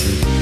Bye.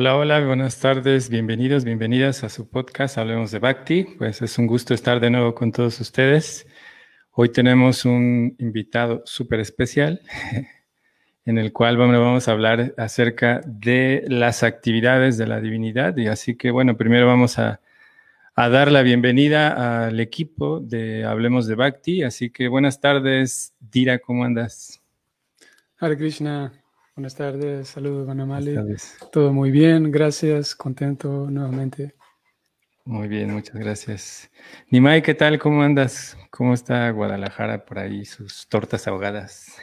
Hola, hola, buenas tardes, bienvenidos, bienvenidas a su podcast Hablemos de Bhakti. Pues es un gusto estar de nuevo con todos ustedes. Hoy tenemos un invitado súper especial en el cual vamos a hablar acerca de las actividades de la divinidad. Y así que, bueno, primero vamos a, dar la bienvenida al equipo de Hablemos de Bhakti. Así que buenas tardes, Dira, ¿cómo andas? Hare Krishna, Buenas tardes, saludos, Banamali. Todo muy bien, gracias, contento nuevamente. Muy bien, muchas gracias. Nimai, ¿qué tal? ¿Cómo andas? ¿Cómo está Guadalajara por ahí, sus tortas ahogadas?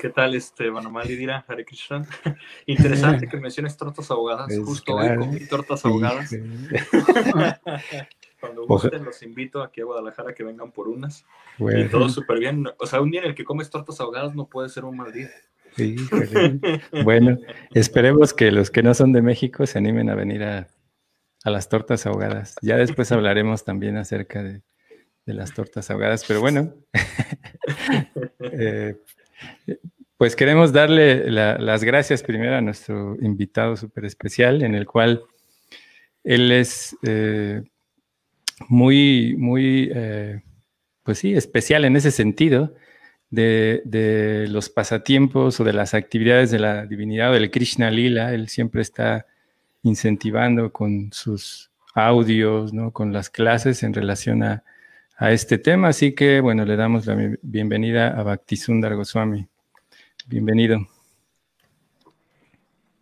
¿Qué tal, este, Banamali Dira, Hare Krishna? Interesante que menciones tortas ahogadas. Pues Justo hoy comí tortas ahogadas. Cuando gusten, los invito aquí a Guadalajara que vengan por unas. Y todo súper bien. O sea, un día en el que comes tortas ahogadas no puede ser un mal día. Bueno, esperemos que los que no son de México se animen a venir a, las tortas ahogadas. Ya después hablaremos también acerca de, las tortas ahogadas, pero bueno, eh, pues queremos darle las gracias primero a nuestro invitado súper especial, en el cual él es eh, muy, muy, eh, pues sí, especial en ese sentido de, los pasatiempos o de las actividades de la divinidad o del Krishna Lila. Él siempre está incentivando con sus audios, ¿no? con las clases en relación a, este tema. Así que, bueno, le damos la bienvenida a Bhaktisundar Goswami. Bienvenido.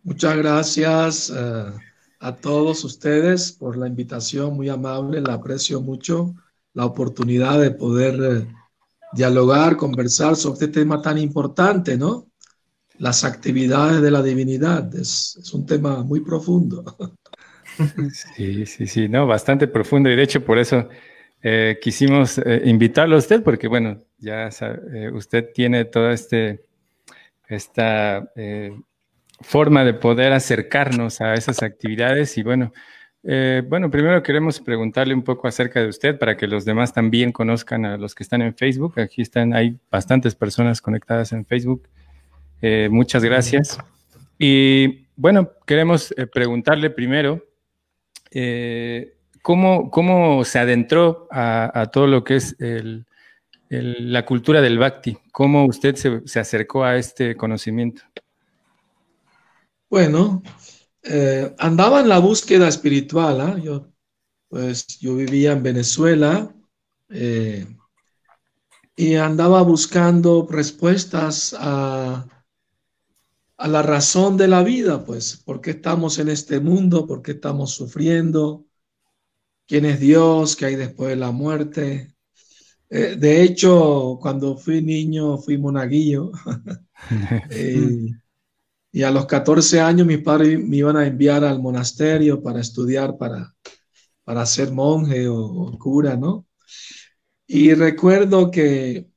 Muchas gracias eh, a todos ustedes por la invitación muy amable, la aprecio mucho, la oportunidad de poder eh, dialogar, conversar sobre este tema tan importante, ¿no? Las actividades de la divinidad. Es, un tema muy profundo. Sí, sí, sí, no, bastante profundo. Y de hecho, por eso eh, quisimos eh, invitarlo a usted, porque bueno, ya eh, usted tiene toda este, esta forma de poder acercarnos a esas actividades. Y bueno, eh, bueno, primero queremos preguntarle un poco acerca de usted para que los demás también conozcan a los que están en Facebook. Aquí están, hay bastantes personas conectadas en Facebook. Eh, muchas gracias. Y bueno, queremos eh, preguntarle primero ¿cómo, ¿cómo, se adentró a, todo lo que es la cultura del Bhakti. ¿Cómo usted se, se acercó a este conocimiento? Bueno, eh, andaba en la búsqueda espiritual. ¿ah? Yo, pues, yo vivía en Venezuela eh, y andaba buscando respuestas a, a la razón de la vida, pues, ¿por qué estamos en este mundo? ¿Por qué estamos sufriendo? ¿Quién es Dios? ¿Qué hay después de la muerte? Eh, de hecho, cuando fui niño, fui monaguillo. y a los 14 años mis padres me iban a enviar al monasterio para estudiar, para, para ser monje o cura, ¿no? Y recuerdo que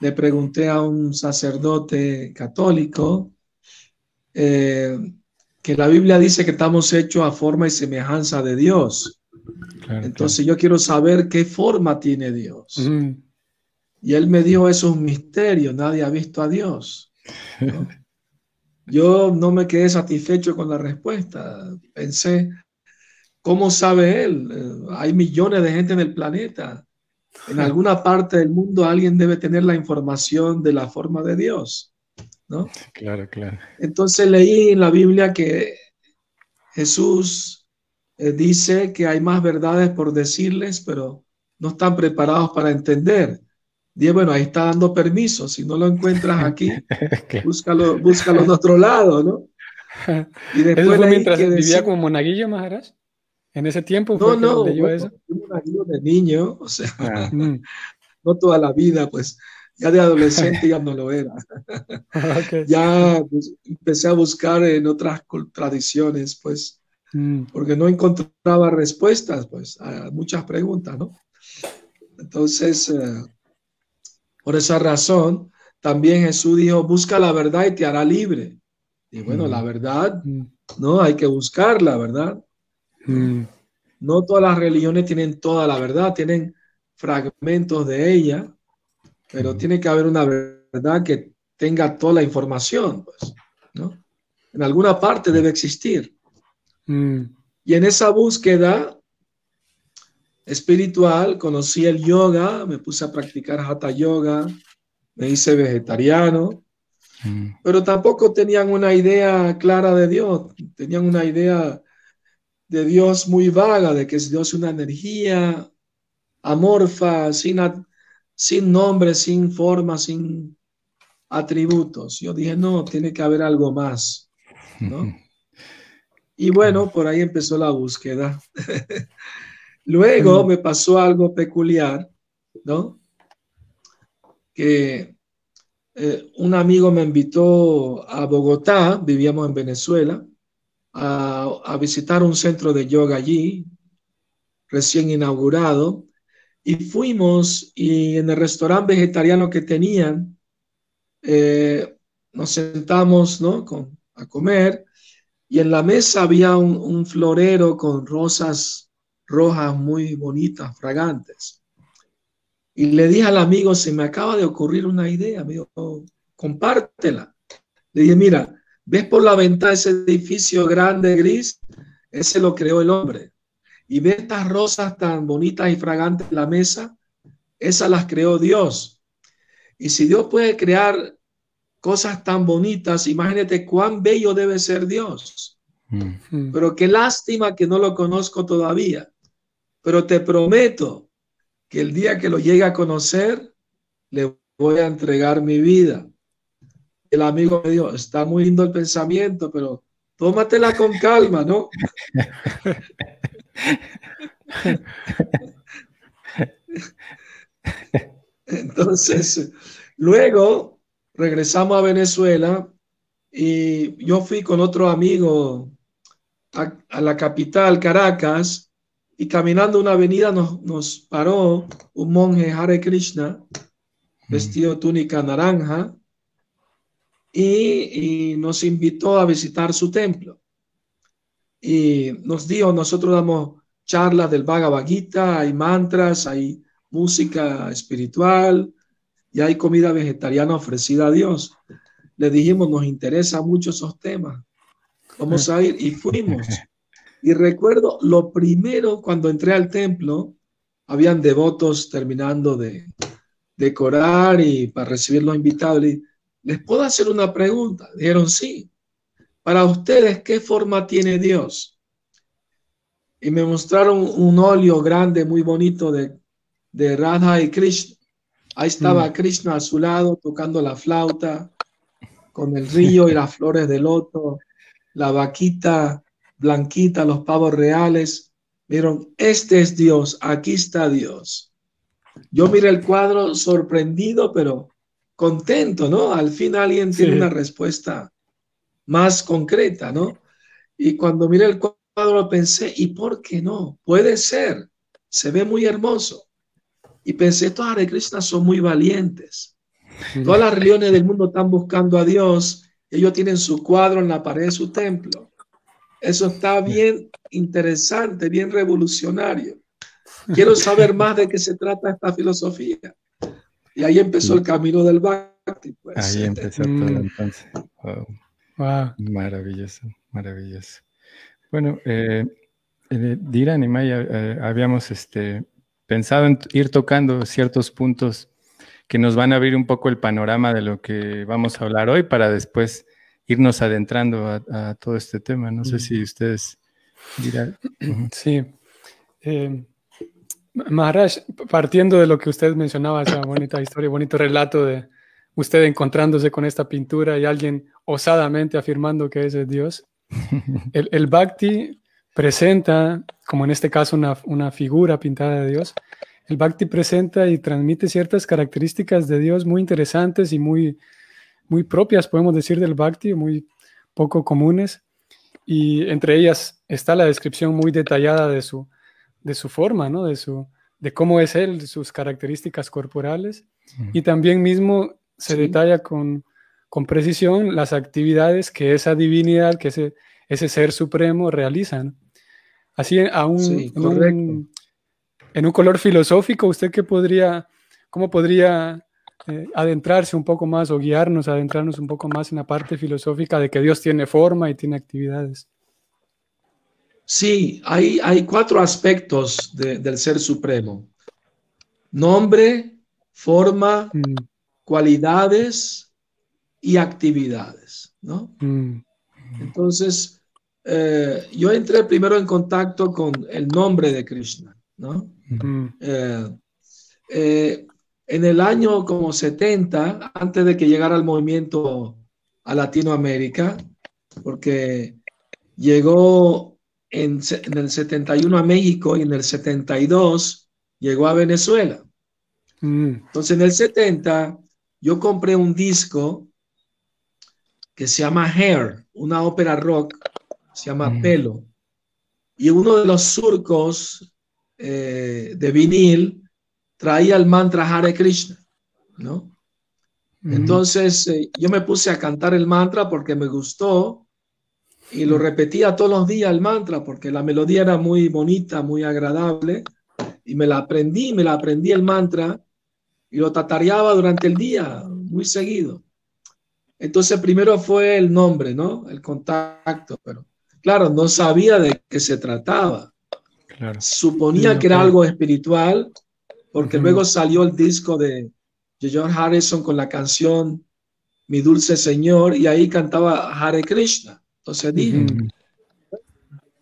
le pregunté a un sacerdote católico eh, que la Biblia dice que estamos hechos a forma y semejanza de Dios. Entonces yo quiero saber qué forma tiene Dios. Y él me dijo, eso es un misterio, nadie ha visto a Dios. yo no me quedé satisfecho con la respuesta. Pensé, ¿cómo sabe él? Eh, hay millones de gente en el planeta. En alguna parte del mundo alguien debe tener la información de la forma de Dios, ¿no? Claro, claro. Entonces leí en la Biblia que Jesús eh, dice que hay más verdades por decirles, pero no están preparados para entender. Dije, bueno, ahí está dando permiso. Si no lo encuentras aquí, búscalo, búscalo en otro lado, ¿no? Y después ¿Eso mientras vivía como monaguillo, Maharaj? En ese tiempo fue no, no, eso. Un de niño, o sea, ah. mm. no toda la vida, pues ya de adolescente ya no lo era. Ya pues, empecé a buscar en otras tradiciones, pues, mm. porque no encontraba respuestas, pues, a muchas preguntas, ¿no? Entonces, eh, por esa razón, también Jesús dijo, busca la verdad y te hará libre. Y bueno, la mm. verdad, ¿no? Hay que buscarla, ¿verdad? Mm. No todas las religiones tienen toda la verdad, tienen fragmentos de ella, pero mm. tiene que haber una verdad que tenga toda la información, pues, ¿no? En alguna parte debe existir. Mm. Y en esa búsqueda espiritual conocí el yoga, me puse a practicar hatha yoga, me hice vegetariano, pero tampoco tenían una idea clara de Dios, tenían una idea de Dios muy vaga, de que es Dios una energía amorfa, sin, sin nombre, sin forma, sin atributos. Yo dije, no, tiene que haber algo más, Y bueno, por ahí empezó la búsqueda. Luego me pasó algo peculiar, ¿no? Que eh, un amigo me invitó a Bogotá, vivíamos en Venezuela, a, visitar un centro de yoga allí, recién inaugurado, y fuimos y en el restaurante vegetariano que tenían, eh, nos sentamos ¿no? Con, a comer y en la mesa había un, florero con rosas rojas muy bonitas, fragantes. Y le dije al amigo, se me acaba de ocurrir una idea, amigo, compártela. Le dije, mira, ¿Ves por la ventana ese edificio grande gris? Ese lo creó el hombre. Y ves estas rosas tan bonitas y fragantes en la mesa? Esas las creó Dios. Y si Dios puede crear cosas tan bonitas, imagínate cuán bello debe ser Dios. Mm. Pero qué lástima que no lo conozco todavía. Pero te prometo que el día que lo llegue a conocer, le voy a entregar mi vida el amigo me dijo, está muy lindo el pensamiento, pero tómatela con calma, ¿no? Entonces, luego regresamos a Venezuela y yo fui con otro amigo a, la capital, Caracas, y caminando una avenida nos, nos paró un monje Hare Krishna, vestido de túnica naranja, y, nos invitó a visitar su templo. Y nos dijo, nosotros damos charlas del Bhagavad Gita, hay mantras, hay música espiritual y hay comida vegetariana ofrecida a Dios. Le dijimos, nos interesa mucho esos temas. Vamos a ir y fuimos. Y recuerdo lo primero cuando entré al templo, habían devotos terminando de decorar y para recibir los invitados. ¿les puedo hacer una pregunta? Dijeron, sí. Para ustedes, ¿qué forma tiene Dios? Y me mostraron un óleo grande, muy bonito de, de Radha y Krishna. Ahí estaba mm. Krishna a su lado tocando la flauta. con el río y las flores de loto, la vaquita blanquita, los pavos reales. Vieron, este es Dios, aquí está Dios. Yo miré el cuadro sorprendido, pero contento, ¿no? Al fin alguien tiene una respuesta más concreta, ¿no? Y cuando miré el cuadro pensé, ¿y por qué no? Puede ser, se ve muy hermoso. Y pensé, estos Hare Krishna son muy valientes. Todas las religiones del mundo están buscando a Dios. Ellos tienen su cuadro en la pared de su templo. Eso está bien interesante, bien revolucionario. Quiero saber más de qué se trata esta filosofía. Y ahí empezó el camino del Bhakti. Pues. Ahí empezó todo mm. entonces. Maravilloso, maravilloso. Bueno, eh, eh Diran y Maya, eh, habíamos este, pensado en ir tocando ciertos puntos que nos van a abrir un poco el panorama de lo que vamos a hablar hoy para después irnos adentrando a, todo este tema. No sé si ustedes dirán. Sí. Eh, Maharaj, partiendo de lo que usted mencionaba, esa bonita historia, bonito relato de usted encontrándose con esta pintura y alguien osadamente afirmando que ese es Dios, el, el, Bhakti presenta, como en este caso, una, una, figura pintada de Dios. El Bhakti presenta y transmite ciertas características de Dios muy interesantes y muy, muy propias, podemos decir, del Bhakti, muy poco comunes. Y entre ellas está la descripción muy detallada de su, de su forma, ¿no? de, su, de cómo es él, de sus características corporales. Y también mismo se detalla con, con, precisión las actividades que esa divinidad, que ese, ese ser supremo realiza. Así, aún en, un, en un color filosófico, ¿usted qué podría, cómo podría eh, adentrarse un poco más o guiarnos, adentrarnos un poco más en la parte filosófica de que Dios tiene forma y tiene actividades. Sí, hay, hay cuatro aspectos del ser supremo. Nombre, forma, mm. cualidades y actividades, ¿no? Mm. Entonces, eh, yo entré primero en contacto con el nombre de Krishna, ¿no? Mm. Eh, en el año como 70, antes de que llegara el movimiento a Latinoamérica, porque llegó en, el 71 a México y en el 72 llegó a Venezuela. Mm. Entonces en el 70 yo compré un disco que se llama Hair, una ópera rock, se llama mm. Pelo. Y uno de los surcos eh, de vinil traía el mantra Hare Krishna, ¿no? Entonces eh, yo me puse a cantar el mantra porque me gustó y lo repetía todos los días el mantra porque la melodía era muy bonita, muy agradable y me la aprendí, me la aprendí el mantra y lo tatareaba durante el día, muy seguido. Entonces primero fue el nombre, ¿no? El contacto, pero claro, no sabía de qué se trataba. Suponía que era algo espiritual porque luego salió el disco de George Harrison con la canción Mi Dulce Señor y ahí cantaba Hare Krishna. Entonces dije,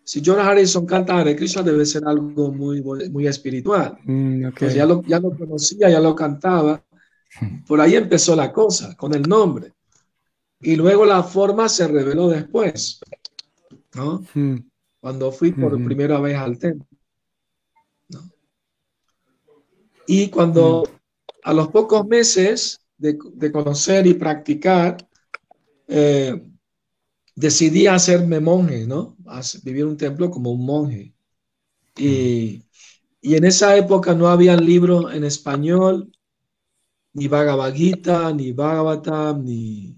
si George Harrison canta Hare Krishna debe ser algo muy, muy espiritual. Mm, ya lo, ya lo conocía, ya lo cantaba. Por ahí empezó la cosa, con el nombre. Y luego la forma se reveló después, ¿no? Cuando fui por primera vez al templo. Y cuando mm. a los pocos meses de, conocer y practicar, eh, decidí hacerme monje, ¿no? vivir un templo como un monje. Y, y en esa época no había libros en español, ni Bhagavad Gita, ni Bhagavatam, ni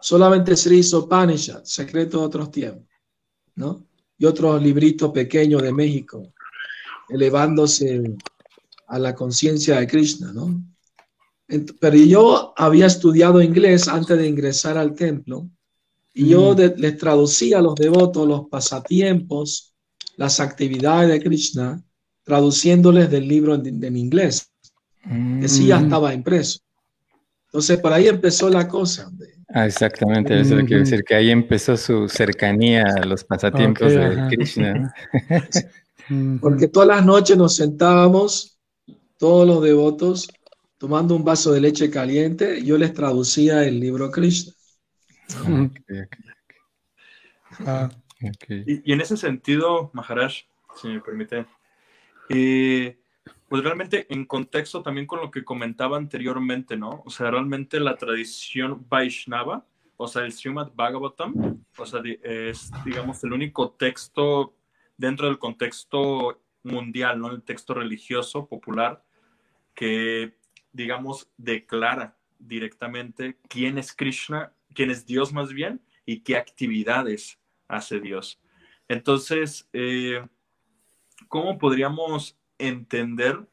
solamente Sri Sopanishad, secreto de otros tiempos, ¿no? Y otros libritos pequeños de México, elevándose a la conciencia de Krishna, ¿no? Pero yo había estudiado inglés antes de ingresar al templo y yo mm. les traducía a los devotos los pasatiempos, las actividades de Krishna, traduciéndoles del libro en, inglés, que sí ya mm. estaba impreso. Entonces, por ahí empezó la cosa. Ah, exactamente, eso quiero decir, que ahí empezó su cercanía a los pasatiempos de Krishna. Porque todas las noches nos sentábamos todos los devotos tomando un vaso de leche caliente, yo les traducía el libro Krishna. Ah, y, en ese sentido, Maharaj, si me permite, eh, pues realmente en contexto también con lo que comentaba anteriormente, ¿no? O sea, realmente la tradición Vaishnava, o sea, el Srimad Bhagavatam, o sea, es, digamos, el único texto dentro del contexto mundial, ¿no? El texto religioso popular que, digamos, declara directamente quién es Krishna, quién es Dios más bien, y qué actividades hace Dios. Entonces, eh, ¿cómo podríamos entender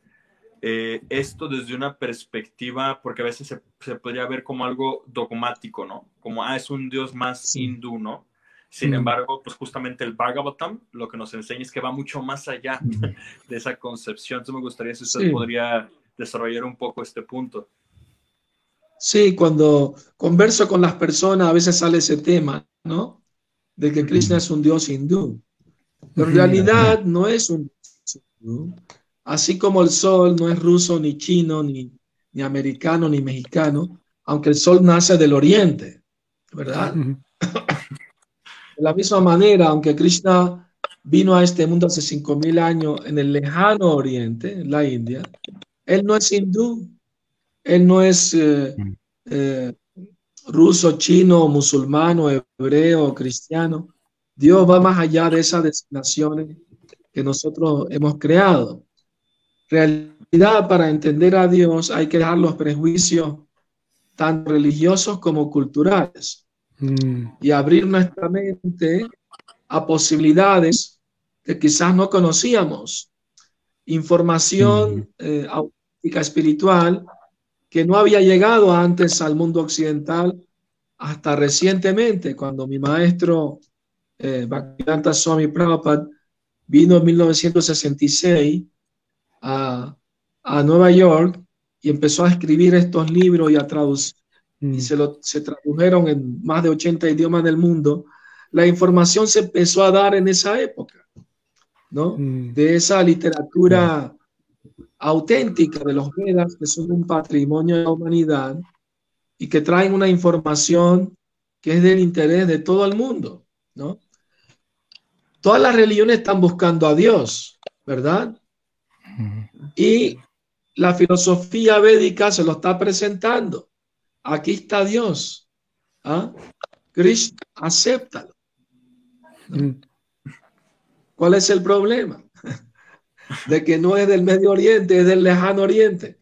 eh, esto desde una perspectiva, porque a veces se, podría ver como algo dogmático, ¿no? Como, ah, es un Dios más hindú, ¿no? Sin embargo, pues justamente el Bhagavatam lo que nos enseña es que va mucho más allá de esa concepción. Entonces me gustaría si usted podría desarrollar un poco este punto. Sí, cuando converso con las personas a veces sale ese tema, ¿no? De que Krishna es un dios hindú. Pero en realidad no es un dios hindú. Así como el sol no es ruso, ni chino, ni, ni americano, ni mexicano, aunque el sol nace del oriente, ¿verdad? De la misma manera, aunque Krishna vino a este mundo hace 5.000 años en el lejano oriente, en la India, él no es hindú, él no es eh, mm. eh, ruso, chino, musulmano, hebreo, cristiano. Dios va más allá de esas designaciones que nosotros hemos creado. Realidad, para entender a Dios hay que dejar los prejuicios tanto religiosos como culturales mm. y abrir nuestra mente a posibilidades que quizás no conocíamos. Información mm. eh, espiritual que no había llegado antes al mundo occidental hasta recientemente, cuando mi maestro eh, Bhaktivedanta Swami Prabhupada vino en 1966 a, a, Nueva York y empezó a escribir estos libros y a traducir, y mm. se, lo, se tradujeron en más de 80 idiomas del mundo, la información se empezó a dar en esa época, ¿no? Mm. De esa literatura auténtica de los Vedas, que son un patrimonio de la humanidad y que traen una información que es del interés de todo el mundo, ¿no? Todas las religiones están buscando a Dios, ¿verdad? Y la filosofía védica se lo está presentando. Aquí está Dios. ¿Ah? Krishna, acéptalo. Mm. ¿Cuál es el problema? de que no es del Medio Oriente, es del lejano Oriente.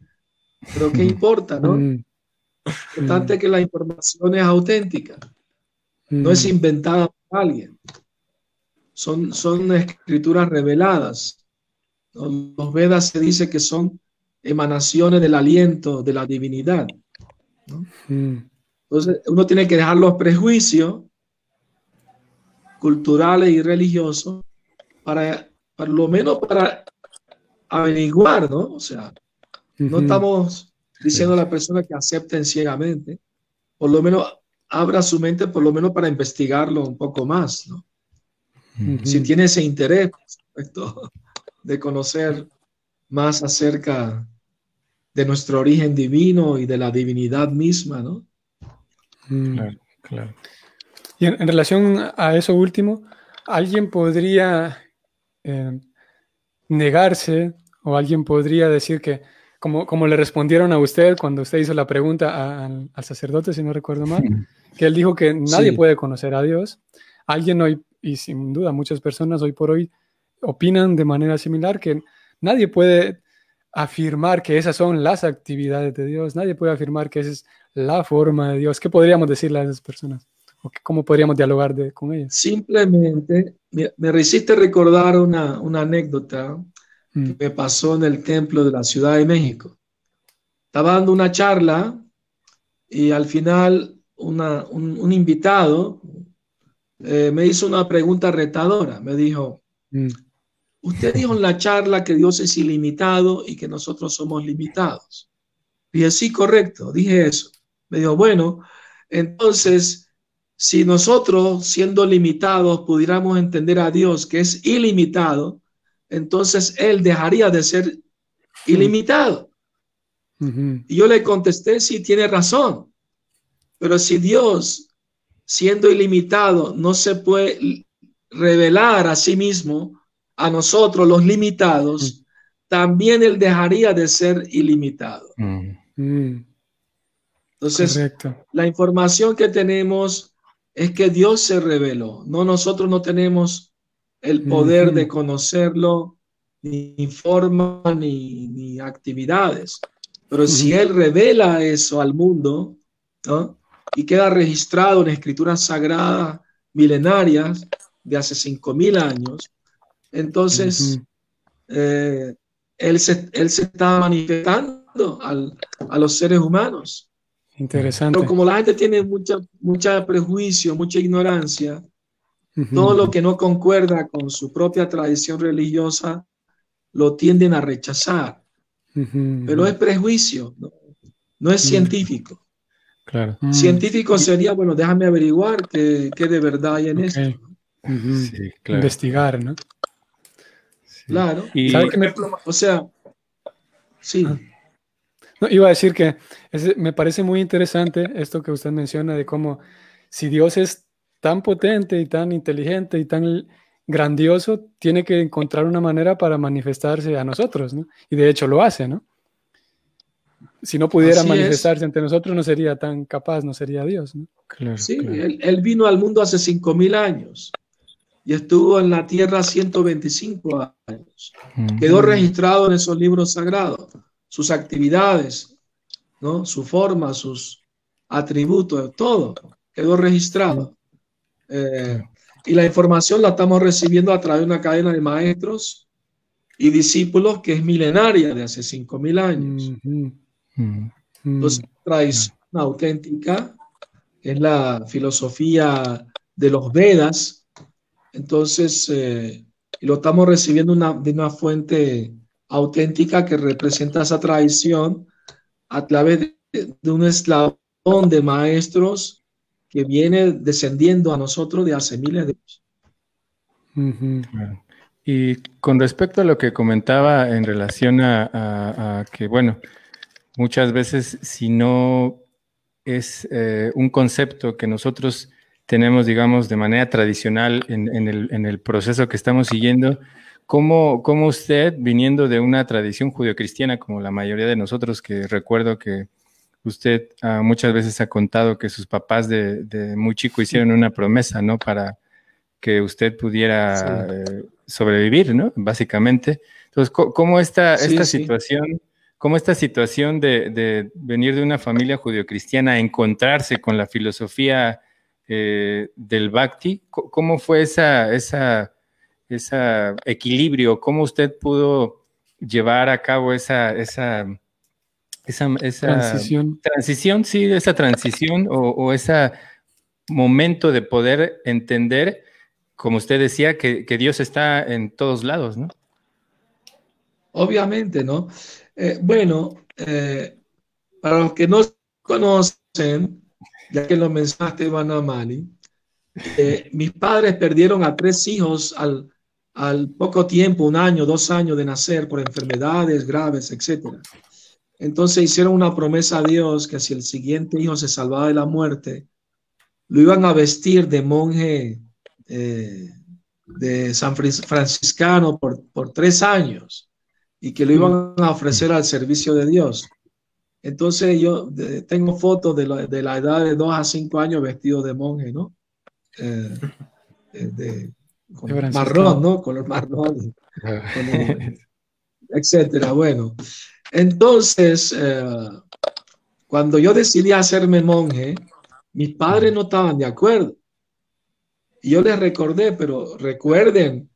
Pero ¿qué importa, no? Mm. Importante que la información es auténtica, no es mm. inventada por alguien. Son, son escrituras reveladas. Los Vedas se dice que son emanaciones del aliento de la divinidad. Mm. Entonces, uno tiene que dejar los prejuicios culturales y religiosos para, por lo menos para averiguar, ¿no? O sea, no estamos diciendo a la persona que acepten ciegamente, por lo menos abra su mente, por lo menos para investigarlo un poco más, ¿no? Si tiene ese interés, de conocer más acerca de nuestro origen divino y de la divinidad misma, ¿no? Claro, claro. Y en, relación a eso último, ¿alguien podría eh, negarse o alguien podría decir que, como, como le respondieron a usted cuando usted hizo la pregunta al, sacerdote, si no recuerdo mal, que él dijo que nadie puede conocer a Dios. Alguien hoy, y sin duda muchas personas hoy por hoy, opinan de manera similar que nadie puede afirmar que esas son las actividades de Dios, nadie puede afirmar que esa es la forma de Dios. ¿Qué podríamos decirle a esas personas? ¿O cómo podríamos dialogar de, con ellas? Simplemente, me, me resiste recordar una, una anécdota. Que me pasó en el templo de la Ciudad de México. Estaba dando una charla y al final un, invitado eh, me hizo una pregunta retadora. Me dijo, mm. usted dijo en la charla que Dios es ilimitado y que nosotros somos limitados. Dije, sí, correcto, dije eso. Me dijo, bueno, entonces, si nosotros siendo limitados pudiéramos entender a Dios que es ilimitado, entonces él dejaría de ser ilimitado. Y yo le contesté, sí, tiene razón. Pero si Dios, siendo ilimitado, no se puede revelar a sí mismo, a nosotros los limitados, también Él dejaría de ser ilimitado. Mm. Entonces, la información que tenemos es que Dios se reveló, no nosotros no tenemos el poder de conocerlo, ni forma, ni, ni actividades. Pero si Él revela eso al mundo, ¿no? y queda registrado en escrituras sagradas milenarias de hace cinco mil años, entonces eh, él, se, él se está manifestando al, a los seres humanos. Interesante. Pero como la gente tiene mucha, mucha prejuicio, mucha ignorancia, todo lo que no concuerda con su propia tradición religiosa lo tienden a rechazar. Pero es prejuicio, no, es científico. Claro. Mm. Científico sería, bueno, déjame averiguar qué, de verdad hay en esto. Investigar, ¿no? Claro. o sea, sí. Ah. No, iba a decir que me parece muy interesante esto que usted menciona de cómo si Dios es tan potente y tan inteligente y tan grandioso, tiene que encontrar una manera para manifestarse a nosotros, ¿no? Y de hecho lo hace, ¿no? Si no pudiera manifestarse ante nosotros, no sería tan capaz, no sería Dios, ¿no? sí, Él, vino al mundo hace 5.000 años y estuvo en la tierra 125 años. Quedó registrado en esos libros sagrados, sus actividades, ¿no? Su forma, sus atributos, todo quedó registrado. Eh, y la información la estamos recibiendo a través de una cadena de maestros y discípulos que es milenaria de hace 5.000 años. Entonces, tradición auténtica es la filosofía de los Vedas. Entonces, eh, lo estamos recibiendo una, de una fuente auténtica que representa esa tradición a través de, de un eslabón de maestros que viene descendiendo a nosotros de hace miles de años. Y con respecto a lo que comentaba en relación a, que, bueno, muchas veces si no es eh, un concepto que nosotros tenemos, digamos, de manera tradicional en, el, proceso que estamos siguiendo, ¿cómo, ¿cómo, usted, viniendo de una tradición judio-cristiana como la mayoría de nosotros, que recuerdo que usted ah, muchas veces ha contado que sus papás de, muy chico hicieron una promesa, ¿no? Para que usted pudiera eh, sobrevivir, ¿no? Básicamente. Entonces, ¿cómo esta, esta situación, cómo esta situación de, venir de una familia judio-cristiana, encontrarse con la filosofía eh, del Bhakti, cómo fue esa, esa, esa equilibrio? ¿Cómo usted pudo llevar a cabo esa, esa esa, transición. transición, sí, esa transición o, ese momento de poder entender, como usted decía, que, Dios está en todos lados, ¿no? Obviamente, ¿no? Eh, bueno, eh, para los que no conocen, ya que lo mencionaste, Iván Amani, eh, mis padres perdieron a tres hijos al, al poco tiempo, un año, dos años de nacer por enfermedades graves, etcétera. Entonces hicieron una promesa a Dios que si el siguiente hijo se salvaba de la muerte, lo iban a vestir de monje eh, de San Franciscano por, por, tres años y que lo iban a ofrecer al servicio de Dios. Entonces yo tengo fotos de la, de la, edad de dos a cinco años vestido de monje, ¿no? Eh, eh, de, marrón, ¿no? Color marrón, etcétera. Bueno, entonces, eh, cuando yo decidí hacerme monje, mis padres no estaban de acuerdo. Y yo les recordé, pero recuerden,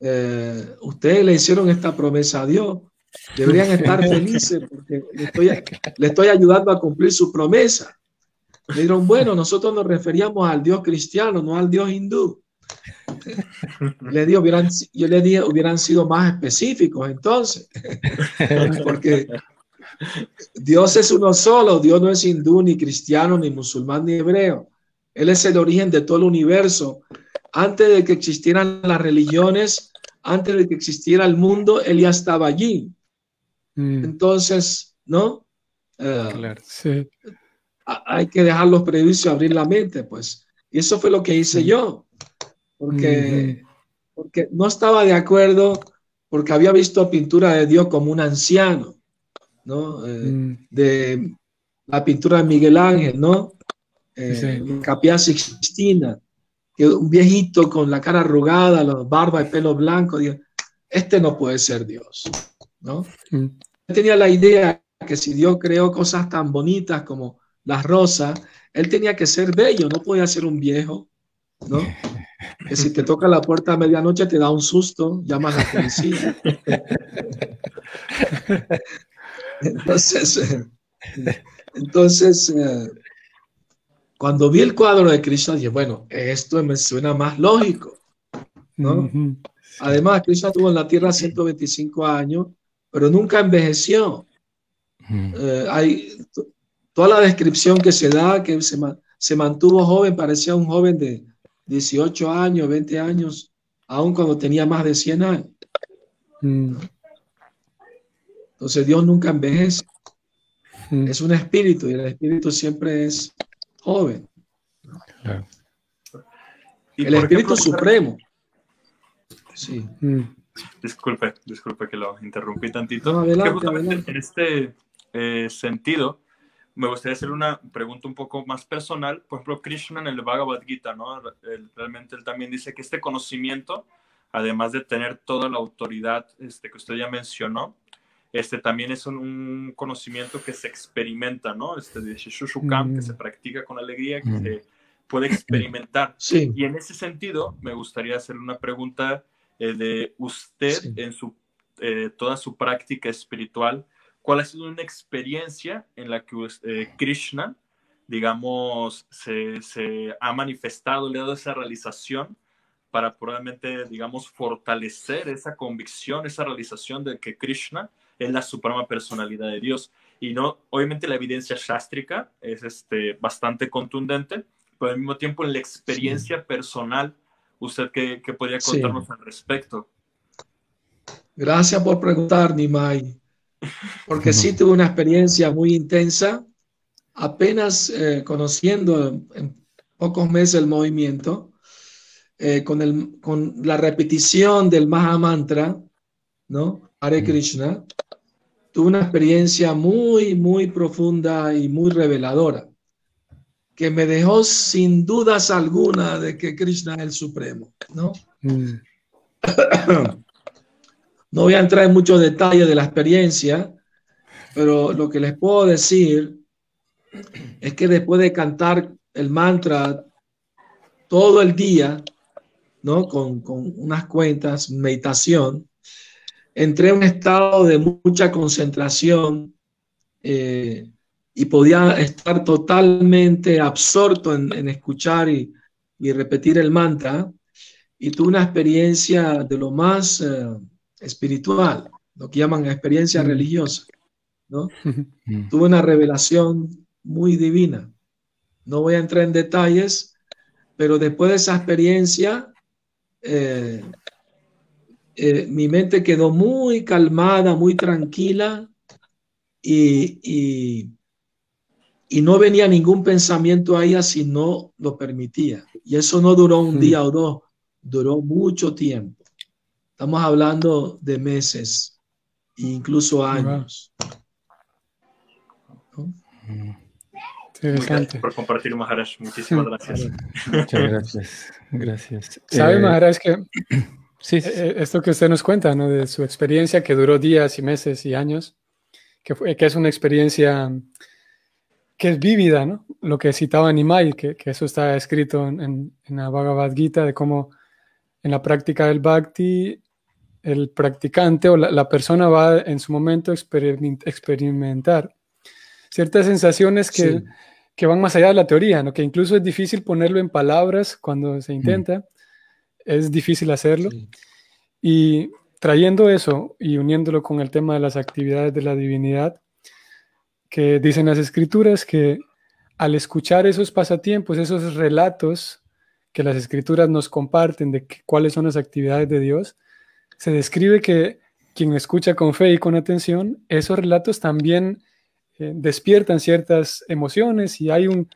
eh, ustedes le hicieron esta promesa a Dios. Deberían estar felices porque le estoy, le estoy ayudando a cumplir su promesa. Me dijeron, bueno, nosotros nos referíamos al Dios cristiano, no al Dios hindú. Le digo, hubieran, yo le dije, hubieran sido más específicos entonces, porque Dios es uno solo, Dios no es hindú, ni cristiano, ni musulmán, ni hebreo. Él es el origen de todo el universo. Antes de que existieran las religiones, antes de que existiera el mundo, Él ya estaba allí. Mm. Entonces, ¿no? eh, sí. hay que dejar los prejuicios, abrir la mente, pues. Y eso fue lo que hice yo, porque, porque no estaba de acuerdo, porque había visto pintura de Dios como un anciano, ¿no? Eh, mm. De la pintura de Miguel Ángel, ¿no? Eh, Capilla Sixtina, que un viejito con la cara arrugada, la barba y pelo blanco, este no puede ser Dios, ¿no? Mm. tenía la idea que si Dios creó cosas tan bonitas como las rosas, él tenía que ser bello, no podía ser un viejo, ¿no? Que si te toca la puerta a medianoche te da un susto, llamas a la policía. Entonces, eh, entonces eh, cuando vi el cuadro de Krishna, dije, bueno, esto me suena más lógico, ¿no? Además, Krishna tuvo en la tierra 125 años, pero nunca envejeció. Eh, hay toda la descripción que se da, que se, se, mantuvo joven, parecía un joven de 18 años, 20 años, aun cuando tenía más de 100 años. Mm. Entonces Dios nunca envejece. Mm. Es un espíritu y el espíritu siempre es joven. El espíritu supremo. Sí. Mm. Disculpe, disculpe que lo interrumpí tantito. adelante, En este eh, sentido, me gustaría hacer una pregunta un poco más personal. Por ejemplo, Krishna en el Bhagavad Gita, ¿no? realmente él también dice que este conocimiento, además de tener toda la autoridad este, que usted ya mencionó, este también es un, conocimiento que se experimenta, ¿no? Este de Shishushukam, que se mm. practica con alegría, que mm. se puede experimentar. Sí. Y en ese sentido, me gustaría hacer una pregunta eh, de usted en su, eh, toda su práctica espiritual ¿Cuál ha sido una experiencia en la que eh, Krishna, digamos, se, se, ha manifestado, le ha dado esa realización para probablemente, digamos, fortalecer esa convicción, esa realización de que Krishna es la suprema personalidad de Dios? Y no, obviamente la evidencia sástrica es este, bastante contundente, pero al mismo tiempo en la experiencia personal, ¿usted qué, qué podría contarnos al respecto? Gracias por preguntar, Nimai porque sí tuve una experiencia muy intensa, apenas eh, conociendo en pocos meses el movimiento, eh, con, el, con la repetición del Maha Mantra, ¿no? Hare Krishna, tuve una experiencia muy, muy profunda y muy reveladora, que me dejó sin dudas alguna de que Krishna es el Supremo, ¿no? Mm. No voy a entrar en muchos detalles de la experiencia, pero lo que les puedo decir es que después de cantar el mantra todo el día, ¿no? Con, unas cuentas, meditación, entré en un estado de mucha concentración eh, y podía estar totalmente absorto en, escuchar y, repetir el mantra. Y tuve una experiencia de lo más... Eh, espiritual, lo que llaman experiencia mm. religiosa. ¿no? Mm. Tuve una revelación muy divina. No voy a entrar en detalles, pero después de esa experiencia, eh, eh, mi mente quedó muy calmada, muy tranquila y, y, no venía ningún pensamiento a ella si no lo permitía. Y eso no duró un mm. día o dos, duró mucho tiempo. Estamos hablando de meses, incluso años. Interesante. por compartir, Maharaj. Muchísimas gracias. Muchas gracias. Gracias. ¿Sabe, eh, Maharaj, que sí, eh, eh, esto que usted nos cuenta, ¿no? De su experiencia que duró días y meses y años, que, fue, que es una experiencia que es vívida, ¿no? Lo que citaba Nimai, que, que eso está escrito en, en, en, la Bhagavad Gita, de cómo en la práctica del Bhakti el practicante o la, persona va en su momento a experimentar ciertas sensaciones que, van más allá de la teoría, ¿no? que incluso es difícil ponerlo en palabras cuando se intenta, es difícil hacerlo. Y trayendo eso y uniéndolo con el tema de las actividades de la divinidad, que dicen las escrituras que al escuchar esos pasatiempos, esos relatos que las escrituras nos comparten de cuáles son las actividades de Dios, se describe que quien escucha con fe y con atención, esos relatos también eh, despiertan ciertas emociones y hay, un,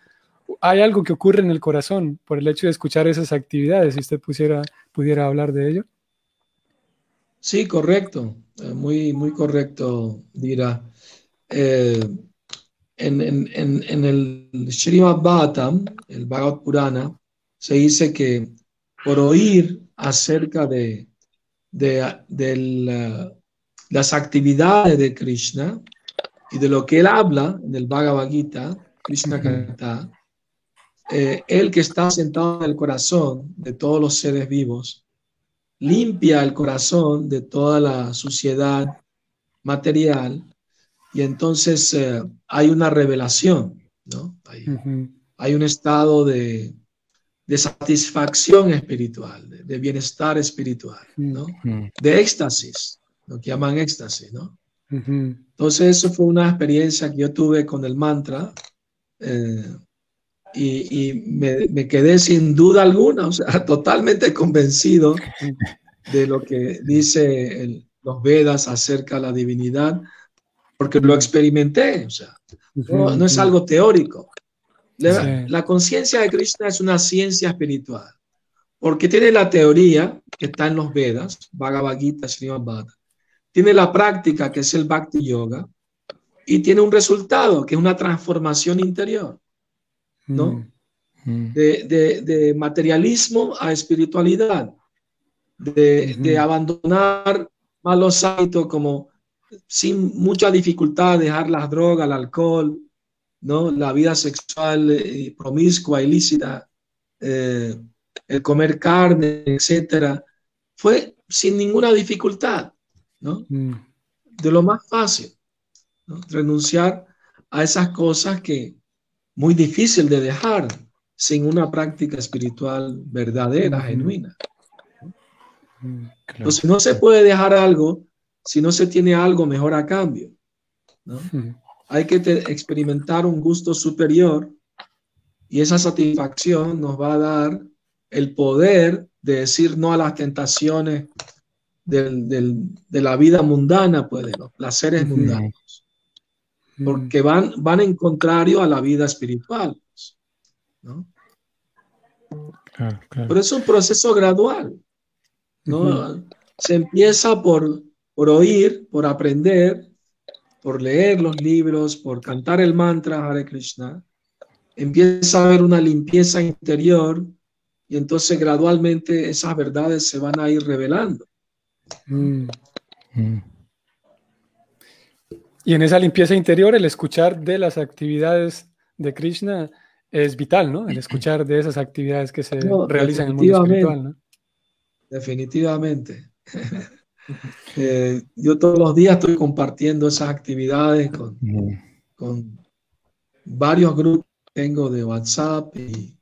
hay algo que ocurre en el corazón por el hecho de escuchar esas actividades. Si usted pusiera, pudiera hablar de ello. Sí, correcto, eh, muy, muy correcto, Dira. Eh, en, en, el Srimad Bhattam, el Bhagavad Purana, se dice que por oír acerca de, de, las actividades de Krishna y de lo que él habla en el Bhagavad Gita, Krishna Kata, eh, él que está sentado en el corazón de todos los seres vivos, limpia el corazón de toda la suciedad material y entonces eh, hay una revelación, ¿no? Hay, un estado de, satisfacción espiritual, de, bienestar espiritual, ¿no? De éxtasis, lo que llaman éxtasis, ¿no? Entonces eso fue una experiencia que yo tuve con el mantra eh, y, me, quedé sin duda alguna, o sea, totalmente convencido de lo que dice los Vedas acerca de la divinidad, porque lo experimenté, o sea, no, es algo teórico. La, conciencia de Krishna es una ciencia espiritual, porque tiene la teoría que está en los Vedas, Bhagavad Gita, Srimad tiene la práctica que es el Bhakti Yoga, y tiene un resultado que es una transformación interior. ¿no? Mm. Mm. De, materialismo a espiritualidad, de, abandonar malos hábitos como sin mucha dificultad dejar las drogas, el alcohol, ¿no? la vida sexual eh, promiscua, ilícita, eh, el comer carne, etcétera, fue sin ninguna dificultad, ¿no? Mm. De lo más fácil, renunciar a esas cosas que, muy difícil de dejar sin una práctica espiritual verdadera, genuina. Entonces no se puede dejar algo si no se tiene algo mejor a cambio. Hay que experimentar un gusto superior y esa satisfacción nos va a dar el poder de decir no a las tentaciones de la vida mundana, pues, de los placeres mundanos porque van, van en contrario a la vida espiritual. ¿no? Pero es un proceso gradual. ¿no? Se empieza por, por oír, por aprender, por leer los libros, por cantar el mantra Hare Krishna. Empieza a haber una limpieza interior y entonces gradualmente esas verdades se van a ir revelando. Mm. Mm. Y en esa limpieza interior, el escuchar de las actividades de Krishna es vital, ¿no? El escuchar de esas actividades que se realizan en el mundo espiritual, ¿no? Definitivamente. Eh, yo todos los días estoy compartiendo esas actividades con, con varios grupos que tengo de WhatsApp y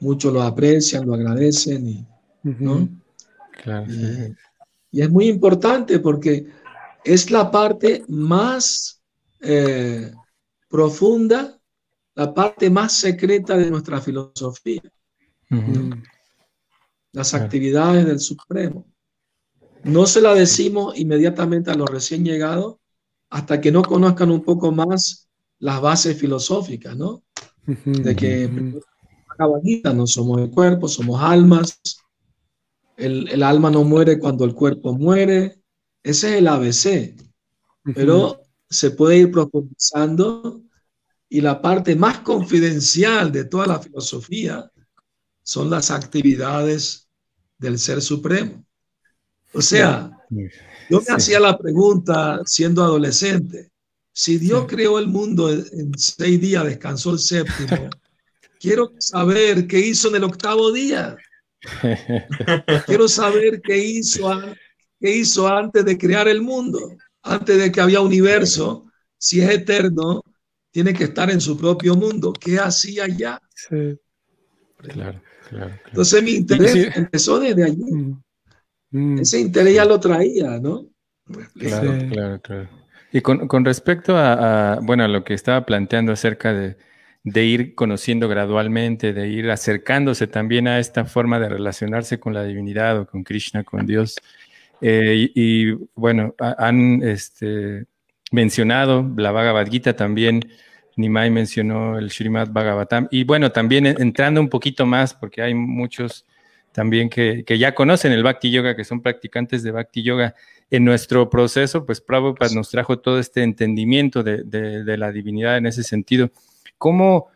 muchos lo aprecian, lo agradecen, y, ¿no? Claro, y es muy importante porque es la parte más eh, profunda, la parte más secreta de nuestra filosofía. Las actividades del Supremo. No se la decimos inmediatamente a los recién llegados hasta que no conozcan un poco más las bases filosóficas, ¿no? De que no somos el cuerpo, somos almas. El, el alma no muere cuando el cuerpo muere ese es el ABC, pero se puede ir profundizando y la parte más confidencial de toda la filosofía son las actividades del Ser Supremo. O sea, yo me hacía la pregunta siendo adolescente, si Dios creó el mundo en seis días, descansó el séptimo, quiero saber qué hizo en el octavo día. Quiero saber qué hizo ¿Qué hizo antes de crear el mundo, antes de que había universo, si es eterno, tiene que estar en su propio mundo. ¿Qué hacía ya? Sí. Claro, claro, Entonces mi interés empezó desde allí. Mm. Ese interés ya lo traía, ¿no? Claro, claro, claro. Y con, respecto a, bueno, a lo que estaba planteando acerca de, de ir conociendo gradualmente, de ir acercándose también a esta forma de relacionarse con la divinidad o con Krishna, con Dios. Eh, y, bueno, han este, mencionado, la Bhagavad Gita también, Nimai mencionó el Srimad Bhagavatam, y bueno, también entrando un poquito más, porque hay muchos también que, ya conocen el Bhakti Yoga, que son practicantes de Bhakti Yoga. En nuestro proceso, pues Prabhupada nos trajo todo este entendimiento de, la divinidad en ese sentido. ¿Cómo,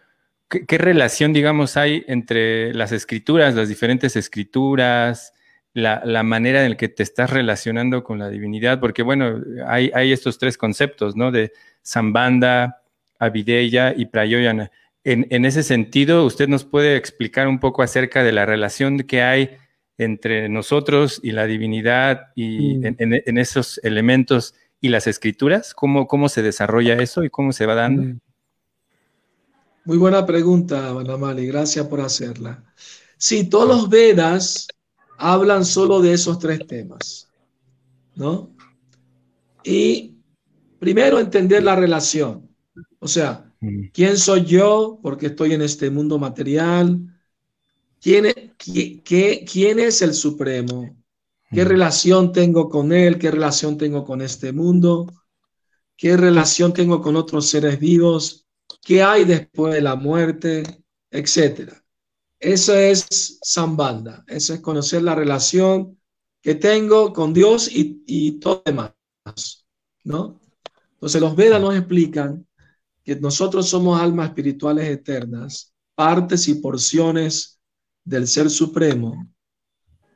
qué, relación, digamos, hay entre las escrituras, las diferentes escrituras, la, manera en la que te estás relacionando con la divinidad? Porque, bueno, hay, hay estos tres conceptos, ¿no? De Sambanda, Avideya y Prayoyana. En, ese sentido, ¿usted nos puede explicar un poco acerca de la relación que hay entre nosotros y la divinidad y mm. en, esos elementos y las escrituras? ¿Cómo, ¿Cómo se desarrolla eso y cómo se va dando? Mm. Muy buena pregunta, Banamali. Gracias por hacerla. Sí, todos los Vedas hablan solo de esos tres temas, ¿no? Y primero entender la relación. O sea. ¿Quién soy yo? Porque estoy en este mundo material. ¿Quién, quién es el Supremo? ¿Qué mm. relación tengo con Él? ¿Qué relación tengo con este mundo? ¿Qué relación tengo con otros seres vivos? ¿Qué hay después de la muerte? Etcétera. Eso es Sambanda. Eso es conocer la relación que tengo con Dios y, y todo demás. ¿no? Entonces los Vedas nos explican que nosotros somos almas espirituales eternas, partes y porciones del Ser Supremo,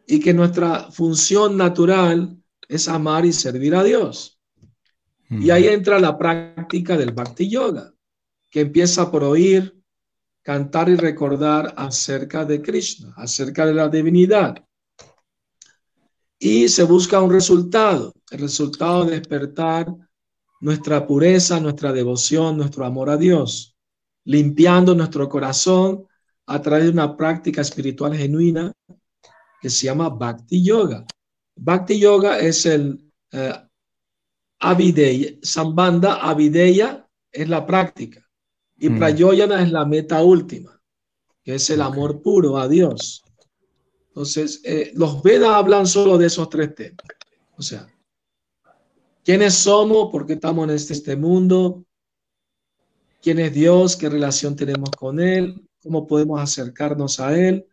y que nuestra función natural es amar y servir a Dios. Y ahí entra la práctica del Bhakti Yoga, que empieza por oír, cantar y recordar acerca de Krishna, acerca de la divinidad. Y se busca un resultado, el resultado de despertar nuestra pureza, nuestra devoción, nuestro amor a Dios, limpiando nuestro corazón a través de una práctica espiritual genuina que se llama Bhakti Yoga. Bhakti Yoga es el eh, Avideya, Sambanda Avideya es la práctica y mm. Prayoyana es la meta última, que es el amor puro a Dios. Entonces, eh, los Vedas hablan solo de esos tres temas. O sea, quiénes somos, por qué estamos en este, este mundo, quién es Dios, qué relación tenemos con Él, cómo podemos acercarnos a Él,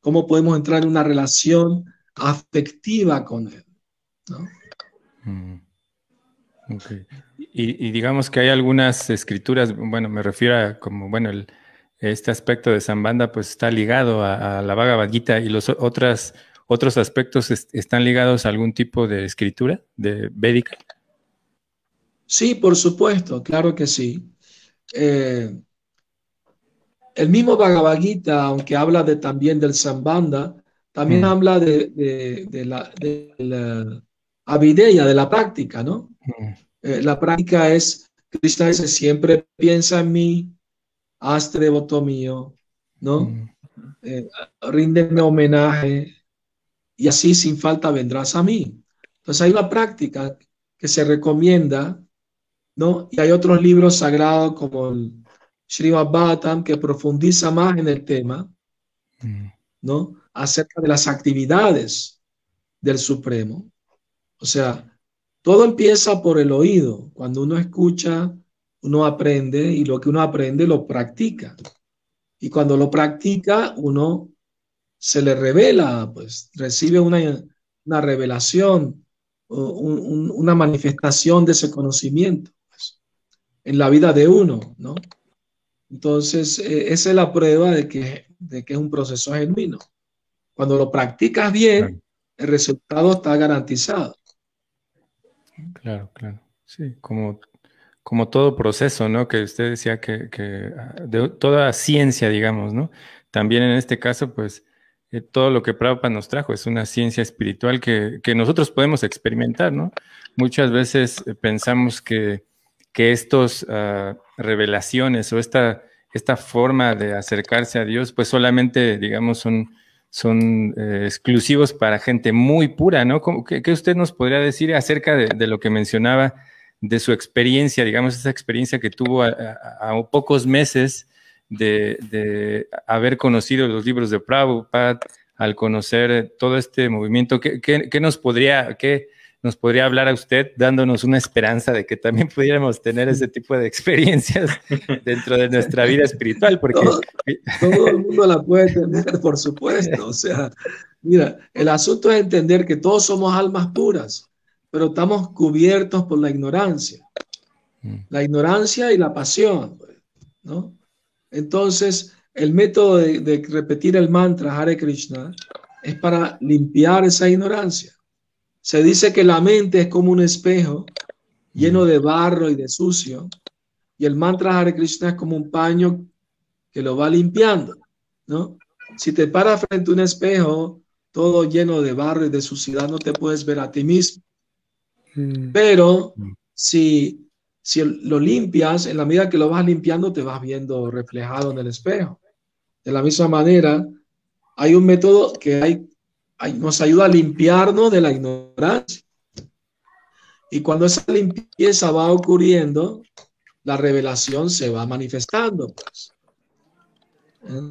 cómo podemos entrar en una relación afectiva con Él. Mm. Y, digamos que hay algunas escrituras, bueno, me refiero a como, bueno, este aspecto de Zambanda pues está ligado a, la Bhagavad Gita y los otras, otros aspectos están ligados a algún tipo de escritura de védica. Sí, por supuesto, claro que sí. Eh, el mismo Bhagavad Gita, aunque habla de, también del Sambanda, también mm. habla de, la, de la avideya, de la práctica, ¿no? Mm. Eh, la práctica es, Krishna dice, siempre piensa en mí, hazte devoto mío, ¿no? Mm. Eh, ríndeme homenaje y así sin falta vendrás a mí. Entonces hay una práctica que se recomienda ¿no? Y hay otros libros sagrados como el Srimad Bhattam que profundiza más en el tema, mm. ¿no? Acerca de las actividades del Supremo. O sea, todo empieza por el oído. Cuando uno escucha, uno aprende y lo que uno aprende lo practica. Y cuando lo practica, uno se le revela, pues recibe una, una revelación, una manifestación de ese conocimiento en la vida de uno, ¿no? Entonces, eh, esa es la prueba de que, de que es un proceso genuino. Cuando lo practicas bien, el resultado está garantizado. Claro, claro. Sí, como, como todo proceso, ¿no? Que usted decía que, de toda ciencia, digamos, ¿no? También en este caso, pues, eh, todo lo que Prabhupada nos trajo es una ciencia espiritual que, nosotros podemos experimentar, ¿no? Muchas veces eh, pensamos que que estas ah, revelaciones o esta, esta forma de acercarse a Dios, pues solamente, digamos, son, son eh, exclusivos para gente muy pura, ¿no? ¿Qué, usted nos podría decir acerca de, lo que mencionaba de su experiencia, digamos, esa experiencia que tuvo a, pocos meses de, haber conocido los libros de Prabhupada, al conocer todo este movimiento? ¿Qué, nos podría, qué, nos podría hablar a usted dándonos una esperanza de que también pudiéramos tener ese tipo de experiencias dentro de nuestra vida espiritual. Porque... Todo, el mundo la puede tener, por supuesto. O sea, mira, el asunto es entender que todos somos almas puras, pero estamos cubiertos por la ignorancia. Mm. La ignorancia y la pasión, ¿no? Entonces, el método de, de repetir el mantra Hare Krishna es para limpiar esa ignorancia. Se dice que la mente es como un espejo lleno de barro y de sucio, y el mantra Hare Krishna es como un paño que lo va limpiando, ¿no? Si te paras frente a un espejo todo lleno de barro y de suciedad, no te puedes ver a ti mismo. Mm. Pero si, si lo limpias, en la medida que lo vas limpiando, te vas viendo reflejado en el espejo. De la misma manera, hay un método que nos ayuda a limpiarnos de la ignorancia. Y cuando esa limpieza va ocurriendo, la revelación se va manifestando. Pues.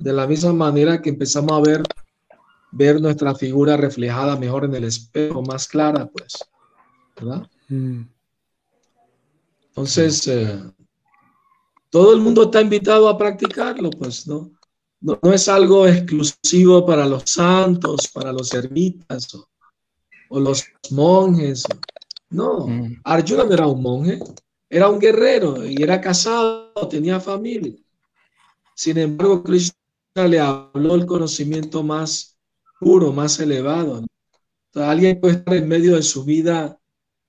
De la misma manera que empezamos a ver, ver nuestra figura reflejada mejor en el espejo, más clara, pues. ¿Verdad? Mm. Entonces, eh, todo el mundo está invitado a practicarlo, pues, ¿no? no, es algo exclusivo para los santos, para los ermitas o, los monjes. No, mm. Arjuna no era un monje, era un guerrero y era casado, tenía familia. Sin embargo, Krishna le habló el conocimiento más puro, más elevado. alguien puede estar en medio de su vida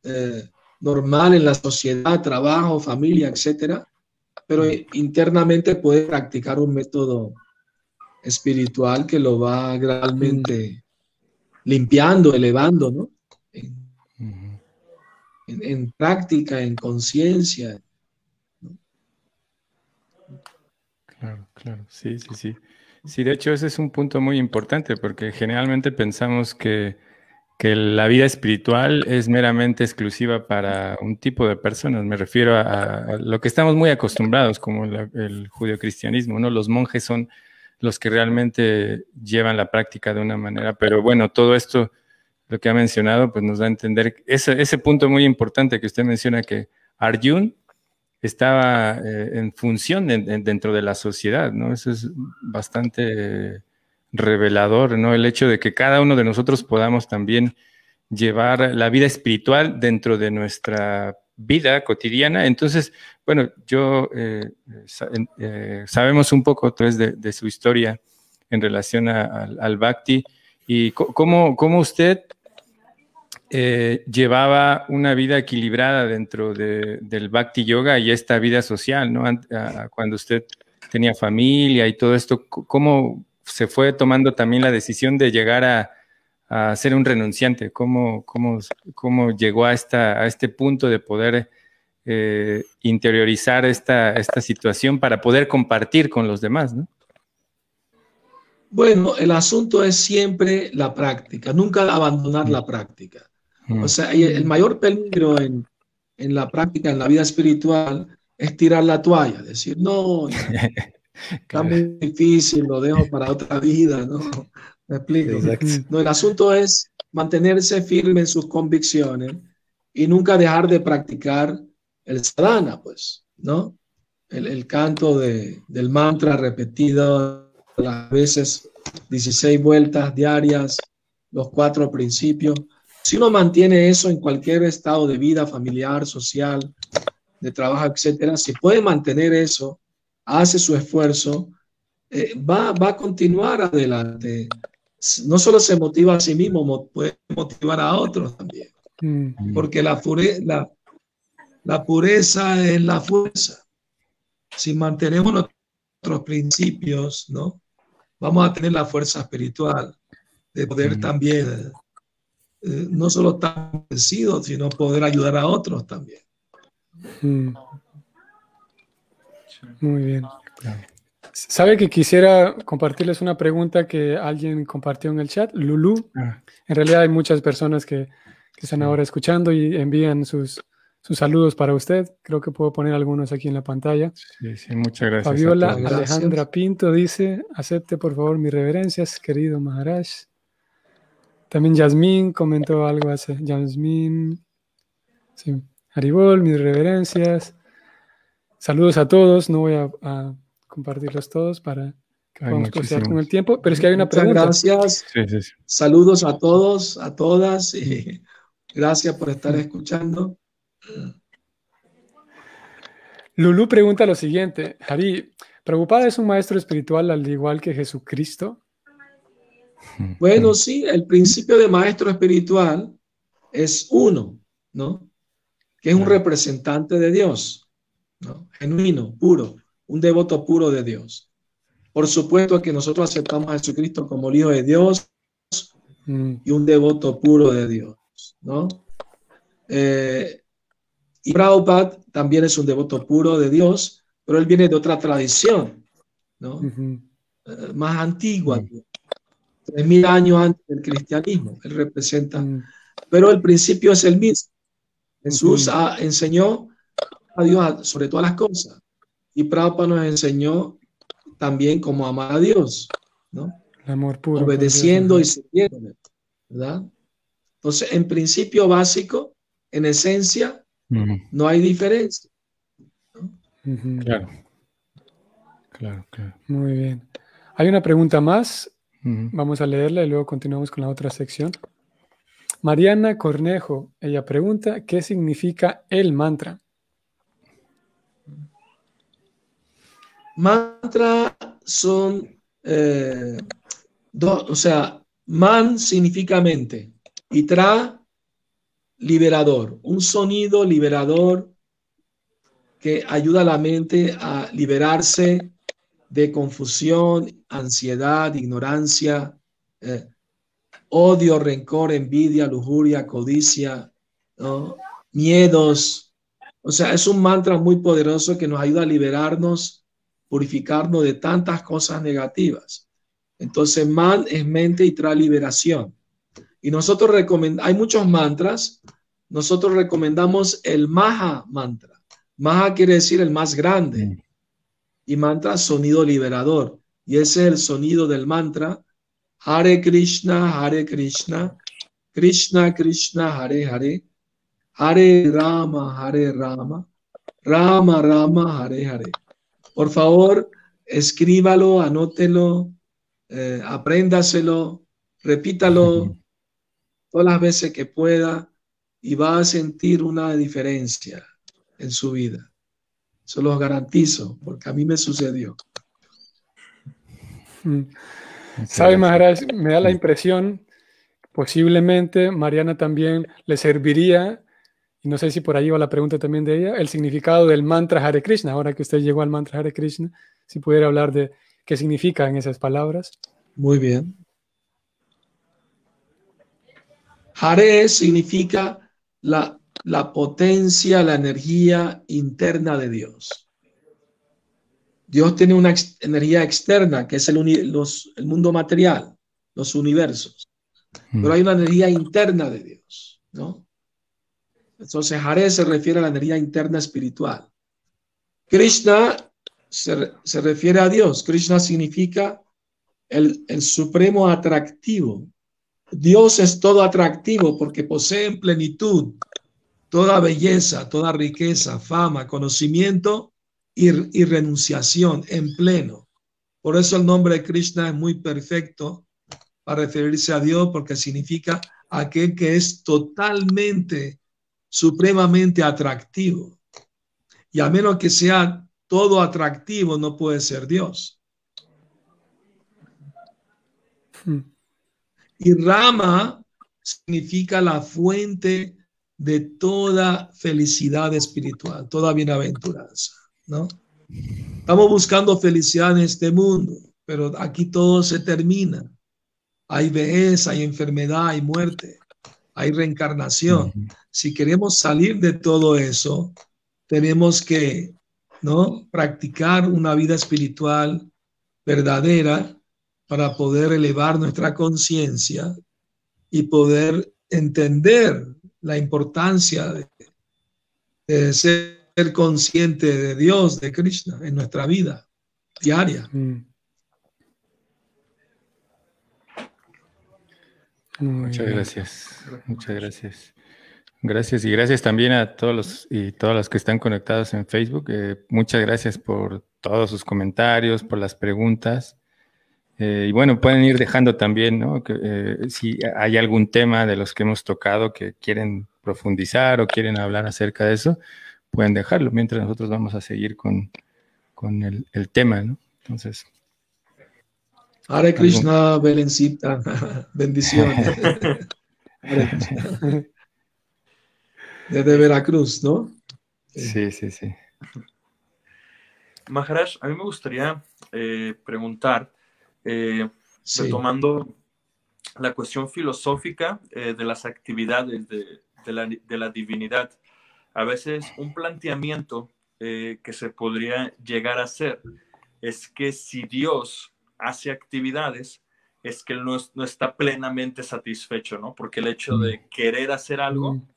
eh, normal en la sociedad, trabajo, familia, etcétera, pero internamente puede practicar un método espiritual que lo va gradualmente limpiando, elevando, ¿no? En, práctica, en conciencia. Claro, claro, sí, sí, sí. Sí, de hecho ese es un punto muy importante porque generalmente pensamos que, la vida espiritual es meramente exclusiva para un tipo de personas. Me refiero a, lo que estamos muy acostumbrados como el judio-cristianismo, ¿no? Los monjes son los que realmente llevan la práctica de una manera. Pero bueno, todo esto, lo que ha mencionado, pues nos da a entender ese, ese punto muy importante que usted menciona, que Arjun estaba eh, en función dentro de la sociedad, ¿no? Eso es bastante revelador, ¿no? El hecho de que cada uno de nosotros podamos también llevar la vida espiritual dentro de nuestra vida cotidiana. Entonces, bueno, yo eh, eh, sabemos un poco otra de, su historia en relación al Bhakti y cómo, cómo usted eh, llevaba una vida equilibrada dentro del Bhakti Yoga y esta vida social, ¿no? Cuando usted tenía familia y todo esto, ¿cómo se fue tomando también la decisión de llegar a, a ser un renunciante? ¿Cómo, cómo, cómo llegó a, esta, a este punto de poder eh, interiorizar esta, esta situación para poder compartir con los demás? ¿no? Bueno, el asunto es siempre la práctica, nunca abandonar la práctica. O sea, el mayor peligro en, en la práctica, en la vida espiritual, es tirar la toalla, decir, no, está muy difícil, lo dejo para otra vida, ¿no? ¿Me explico? No, el asunto es mantenerse firme en sus convicciones y nunca dejar de practicar el sadhana, pues, ¿no? El, canto de, del mantra repetido las veces, 16 vueltas diarias, los cuatro principios. Si uno mantiene eso en cualquier estado de vida familiar, social, de trabajo, etcétera, si puede mantener eso, hace su esfuerzo, eh, va, va a continuar adelante no solo se motiva a sí mismo, puede motivar a otros también. Mm. Porque la, la, la pureza es la fuerza. Si mantenemos nuestros principios, ¿no? Vamos a tener la fuerza espiritual de poder mm. también eh, no solo estar vencidos, sino poder ayudar a otros también. Mm. Muy bien. Sabe que quisiera compartirles una pregunta que alguien compartió en el chat, Lulu. Ah. En realidad hay muchas personas que, están ahora escuchando y envían sus, sus saludos para usted. Creo que puedo poner algunos aquí en la pantalla. Sí, sí, muchas gracias. Fabiola Alejandra Pinto dice, acepte por favor mis reverencias, querido Maharaj. También Yasmín comentó algo hace. Yasmín. Sí. Haribol, mis reverencias. Saludos a todos. No voy a, compartirlos todos para que podamos proceder con el tiempo. Pero es que hay una pregunta. gracias. Saludos a todos, a todas. Y gracias por estar escuchando. Lulú pregunta lo siguiente. Hari, ¿preocupada es un maestro espiritual al igual que Jesucristo? Bueno, sí, el principio de maestro espiritual es uno, ¿no? Que es un representante de Dios, ¿no? Genuino, puro, un devoto puro de Dios. Por supuesto que nosotros aceptamos a Jesucristo como el Hijo de Dios mm. y un devoto puro de Dios, ¿no? Eh, y Prabhupada también es un devoto puro de Dios, pero él viene de otra tradición, ¿no? Eh, más antigua, tres mil años antes del cristianismo, él representa, mm. pero el principio es el mismo. Jesús enseñó a Dios sobre todas las cosas y Prabhupada nos enseñó también cómo amar a Dios, ¿no? El amor puro. Obedeciendo y sirviendo, ¿verdad? Entonces, en principio básico, en esencia, no hay diferencia. Claro. Claro, claro. Muy bien. Hay una pregunta más Vamos a leerla y luego continuamos con la otra sección. Mariana Cornejo, ella pregunta, ¿qué significa el mantra? Mantra son eh, dos, o sea, man significa mente y tra liberador, un sonido liberador que ayuda a la mente a liberarse de confusión, ansiedad, ignorancia, eh, odio, rencor, envidia, lujuria, codicia, miedos. O sea, es un mantra muy poderoso que nos ayuda a liberarnos, purificarnos de tantas cosas negativas. Entonces, man es mente y trae liberación. Y nosotros recomendamos, hay muchos mantras, nosotros recomendamos el Maha mantra. Maha quiere decir el más grande. Mm y mantra sonido liberador. Y ese es el sonido del mantra. Hare Krishna, Hare Krishna, Krishna Krishna, Hare Hare, Hare Rama, Hare Rama, Rama Rama, Hare Hare. Por favor, escríbalo, anótelo, eh, apréndaselo, repítalo todas las veces que pueda y va a sentir una diferencia en su vida. Se los garantizo, porque a mí me sucedió. Mm. ¿Sabe, Maharaj? Me da la impresión, posiblemente Mariana también le serviría, y no sé si por ahí va la pregunta también de ella, el significado del mantra Hare Krishna. Ahora que usted llegó al mantra Hare Krishna, si pudiera hablar de qué significan esas palabras. Muy bien. Hare significa la la potencia, la energía interna de Dios. Dios tiene una energía externa, que es el, el mundo material, los universos. Hmm. Pero hay una energía interna de Dios, ¿no? Entonces, Hare se refiere a la energía interna espiritual. Krishna se, se refiere a Dios. Krishna significa el, el supremo atractivo. Dios es todo atractivo porque posee en plenitud toda belleza, toda riqueza, fama, conocimiento y, renunciación en pleno. Por eso el nombre de Krishna es muy perfecto para referirse a Dios porque significa aquel que es totalmente, supremamente atractivo. Y a menos que sea todo atractivo, no puede ser Dios. Hmm. Y Rama significa la fuente de toda felicidad espiritual, toda bienaventuranza, ¿no? Estamos buscando felicidad en este mundo, pero aquí todo se termina. Hay vejez, hay enfermedad, hay muerte, hay reencarnación. Si queremos salir de todo eso, tenemos que, ¿no? Practicar una vida espiritual verdadera para poder elevar nuestra conciencia y poder entender la importancia de, ser consciente de Dios, de Krishna, en nuestra vida diaria. Mm. Muchas gracias. Muchas gracias. Gracias y gracias también a todos los y todas las que están conectados en Facebook. Eh, muchas gracias por todos sus comentarios, por las preguntas. Eh, y bueno, pueden ir dejando también, ¿no? Que, eh, si hay algún tema de los que hemos tocado que quieren profundizar o quieren hablar acerca de eso, pueden dejarlo mientras nosotros vamos a seguir con, con el, el tema, ¿no? Entonces. Hare Krishna, Belencita, bendiciones. Desde Veracruz, ¿no? Sí, sí, sí. Maharaj, a mí me gustaría eh, preguntar, eh, retomando la cuestión filosófica eh, de las actividades de, la, de, la, divinidad, a veces un planteamiento que se podría llegar a hacer es que si Dios hace actividades, es que él no, no está plenamente satisfecho, ¿no? Porque el hecho de mm. querer hacer algo mm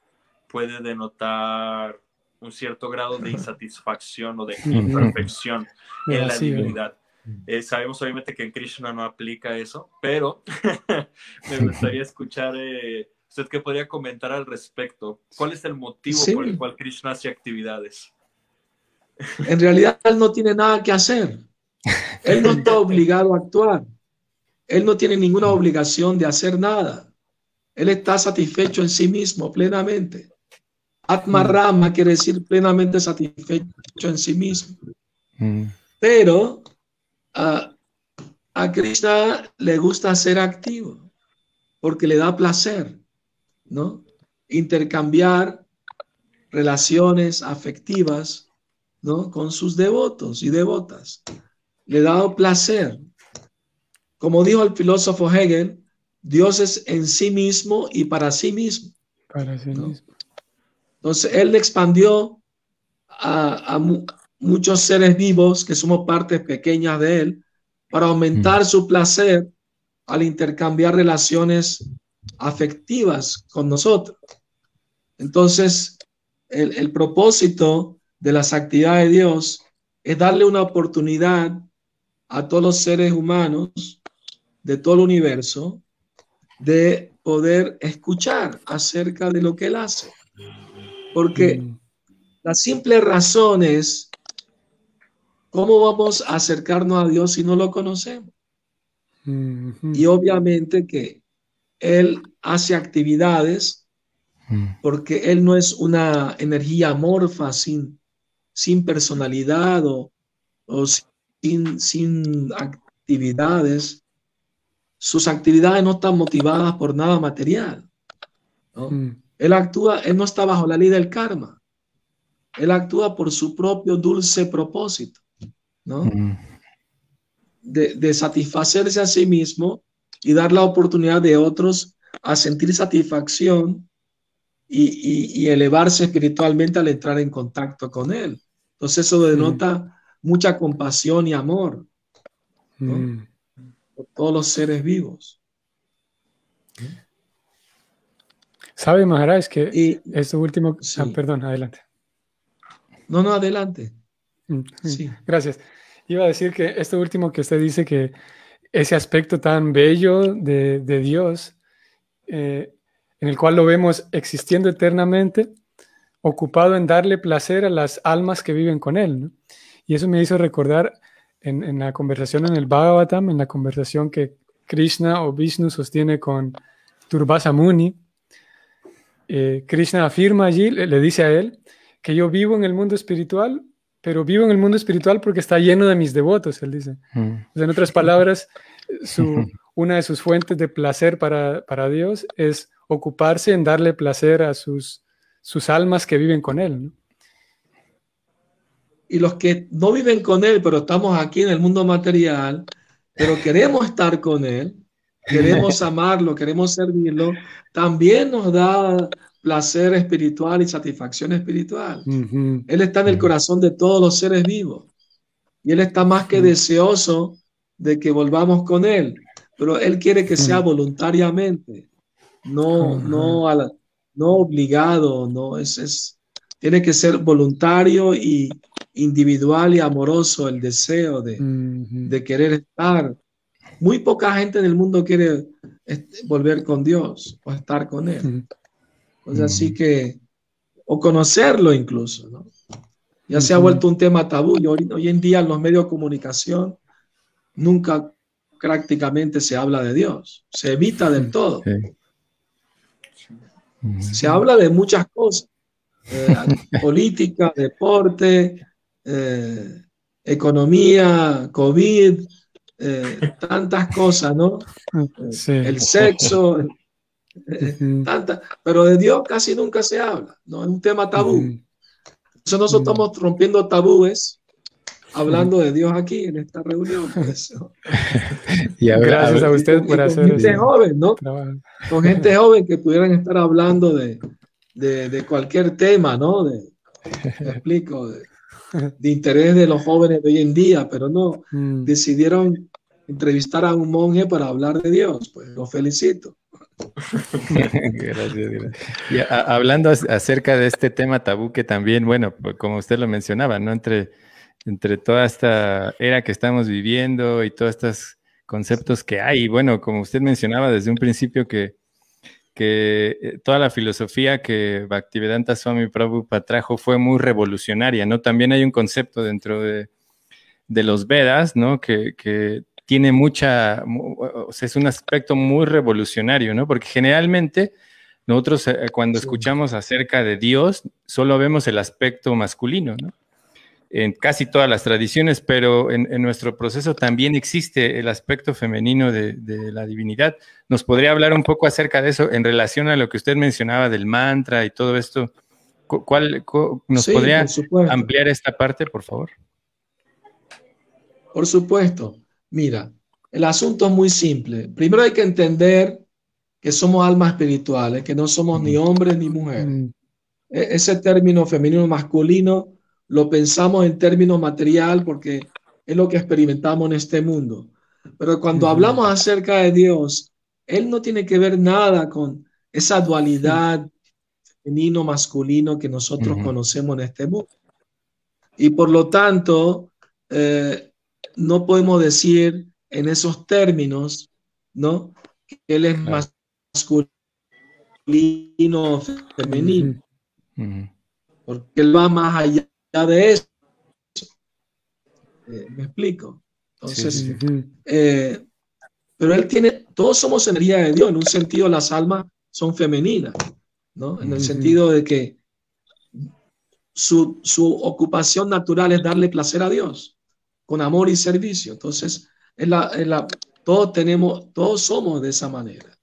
puede denotar un cierto grado de insatisfacción o de imperfección en la divinidad. Eh, sabemos obviamente que en Krishna no aplica eso, pero me gustaría escuchar, eh, ¿usted qué podría comentar al respecto? ¿Cuál es el motivo por el cual Krishna hace actividades? En realidad él no tiene nada que hacer. Él no está obligado a actuar. Él no tiene ninguna obligación de hacer nada. Él está satisfecho en sí mismo plenamente. Atmarama quiere decir plenamente satisfecho en sí mismo. Mm. Pero a Krishna le gusta ser activo porque le da placer, ¿no? Intercambiar relaciones afectivas, ¿no? Con sus devotos y devotas. Le da placer. Como dijo el filósofo Hegel, Dios es en sí mismo y para sí mismo. Para sí mismo. Entonces, Él expandió a, muchos seres vivos que somos partes pequeñas de Él para aumentar mm. su placer al intercambiar relaciones afectivas con nosotros. Entonces, el, el, propósito de las actividades de Dios es darle una oportunidad a todos los seres humanos de todo el universo de poder escuchar acerca de lo que Él hace. Porque mm. la simple razón es, ¿cómo vamos a acercarnos a Dios si no lo conocemos? Mm-hmm. Y obviamente que Él hace actividades mm. porque Él no es una energía amorfa sin, sin personalidad o, sin, sin actividades. Sus actividades no están motivadas por nada material. ¿no? Mm. Él actúa, él no está bajo la ley del karma. Él actúa por su propio dulce propósito, ¿no? Mm. De, satisfacerse a sí mismo y dar la oportunidad de otros a sentir satisfacción y, elevarse espiritualmente al entrar en contacto con Él. Entonces eso denota mucha compasión y amor mm. por todos los seres vivos. ¿Sabe, Maharaj, que y, esto último... Ah, perdón, adelante. No, no, adelante. Mm, sí. Gracias. Iba a decir que esto último que usted dice que ese aspecto tan bello de, Dios, eh, en el cual lo vemos existiendo eternamente, ocupado en darle placer a las almas que viven con Él. Y eso me hizo recordar en, en, la conversación en el Bhagavatam, en la conversación que Krishna o Vishnu sostiene con Turbasa Muni, eh, Krishna afirma allí, le, dice a él, que yo vivo en el mundo espiritual, pero vivo en el mundo espiritual porque está lleno de mis devotos, él dice. Mm. en otras palabras, una de sus fuentes de placer para, Dios es ocuparse en darle placer a sus, sus almas que viven con él. Y los que no viven con él, pero estamos aquí en el mundo material, pero queremos estar con él, queremos amarlo, queremos servirlo, también nos da placer espiritual y satisfacción espiritual. Él está en el corazón de todos los seres vivos y Él está más que deseoso de que volvamos con Él, pero Él quiere que sea voluntariamente, no, no, no obligado, no, es, es, tiene que ser voluntario y individual y amoroso el deseo de, de querer estar. Muy poca gente en el mundo quiere volver con Dios o estar con Él. Pues así que, o conocerlo incluso, ¿no? Ya se ha vuelto un tema tabú y hoy, hoy en día en los medios de comunicación nunca prácticamente se habla de Dios, se evita del todo. Se habla de muchas cosas, eh, política, deporte, eh, economía, COVID, eh, tantas cosas, ¿no? El sexo, pero de Dios casi nunca se habla, ¿no? Es un tema tabú. Entonces nosotros estamos rompiendo tabúes hablando de Dios aquí en esta reunión. Y Gracias a usted por hacer con gente joven, ¿no? Con gente joven que pudieran estar hablando de, de, cualquier tema, ¿no? De, me explico, de, interés de los jóvenes de hoy en día, pero no, mm. decidieron entrevistar a un monje para hablar de Dios. Pues lo felicito. gracias, Y hablando acerca de este tema tabú que también, bueno, pues, como usted lo mencionaba, ¿no? Entre entre toda esta era que estamos viviendo y todos estos conceptos que hay. bueno, como usted mencionaba desde un principio que, que eh, toda la filosofía que Bhaktivedanta Swami Prabhupada trajo fue muy revolucionaria, ¿no? También hay un concepto dentro de, los Vedas, ¿no? Que, tiene mucha, o sea, es un aspecto muy revolucionario, ¿no? Porque generalmente nosotros eh, cuando escuchamos acerca de Dios solo vemos el aspecto masculino, ¿no? En casi todas las tradiciones, pero en, nuestro proceso también existe el aspecto femenino de, la divinidad. ¿Nos podría hablar un poco acerca de eso en relación a lo que usted mencionaba del mantra y todo esto? ¿Cuál, ¿Nos podría ampliar esta parte, por favor? Por supuesto. Mira, el asunto es muy simple. Primero hay que entender que somos almas espirituales, que no somos ni hombres ni mujeres. Mm. E, ese término femenino masculino lo pensamos en términos material porque es lo que experimentamos en este mundo. Pero cuando hablamos acerca de Dios, Él no tiene que ver nada con esa dualidad femenino-masculino que nosotros conocemos en este mundo. Y por lo tanto, eh, no podemos decir en esos términos, ¿no? Que Él es masculino o femenino. Porque Él va más allá de eso. Eh, ¿Me explico? Entonces, eh, pero él tiene, todos somos energía de Dios, en un sentido las almas son femeninas, ¿no? En el sentido de que su, ocupación natural es darle placer a Dios, con amor y servicio. Entonces, en la, la, todos tenemos, todos somos de esa manera.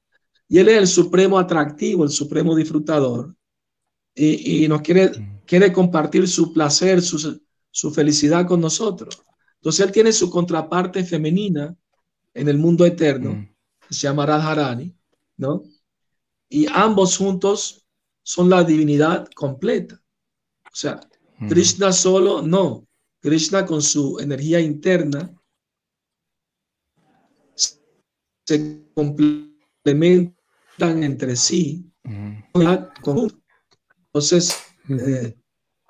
Y Él es el supremo atractivo, el supremo disfrutador. Y, y nos quiere quiere compartir su placer, su, felicidad con nosotros. Entonces él tiene su contraparte femenina en el mundo eterno, mm. que se llama Radharani, ¿no? Y ambos juntos son la divinidad completa. O sea, mm. Krishna solo, no. Krishna con su energía interna se complementan entre sí. Mm. Entonces, eh,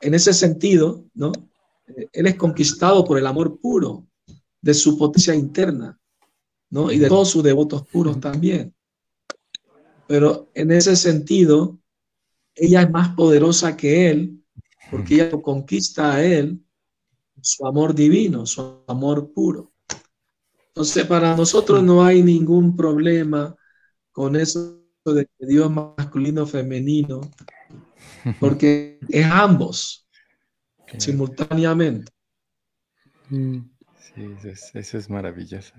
en ese sentido, ¿no? Eh, él es conquistado por el amor puro de su potencia interna, ¿no? Y de todos sus devotos puros también. Pero en ese sentido, ella es más poderosa que él, porque ella lo conquista a él, su amor divino, su amor puro. Entonces, para nosotros no hay ningún problema con eso de que Dios masculino femenino porque es ambos simultáneamente. Mm. Sí, eso es, maravilloso.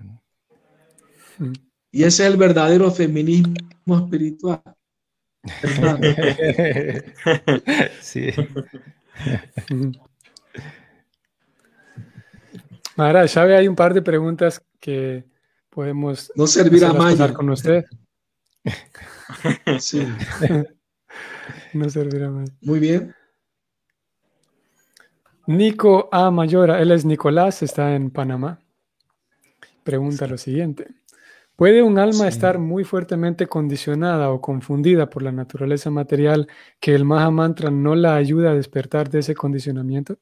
Mm. Y ese es el verdadero feminismo espiritual. sí. Mara, sabe, hay un par de preguntas que podemos no servir a con usted. Sí. No servirá más. Muy bien. Nico A. Mayora, él es Nicolás, está en Panamá. Pregunta lo siguiente. ¿Puede un alma estar muy fuertemente condicionada o confundida por la naturaleza material que el Maha Mantra no la ayuda a despertar de ese condicionamiento?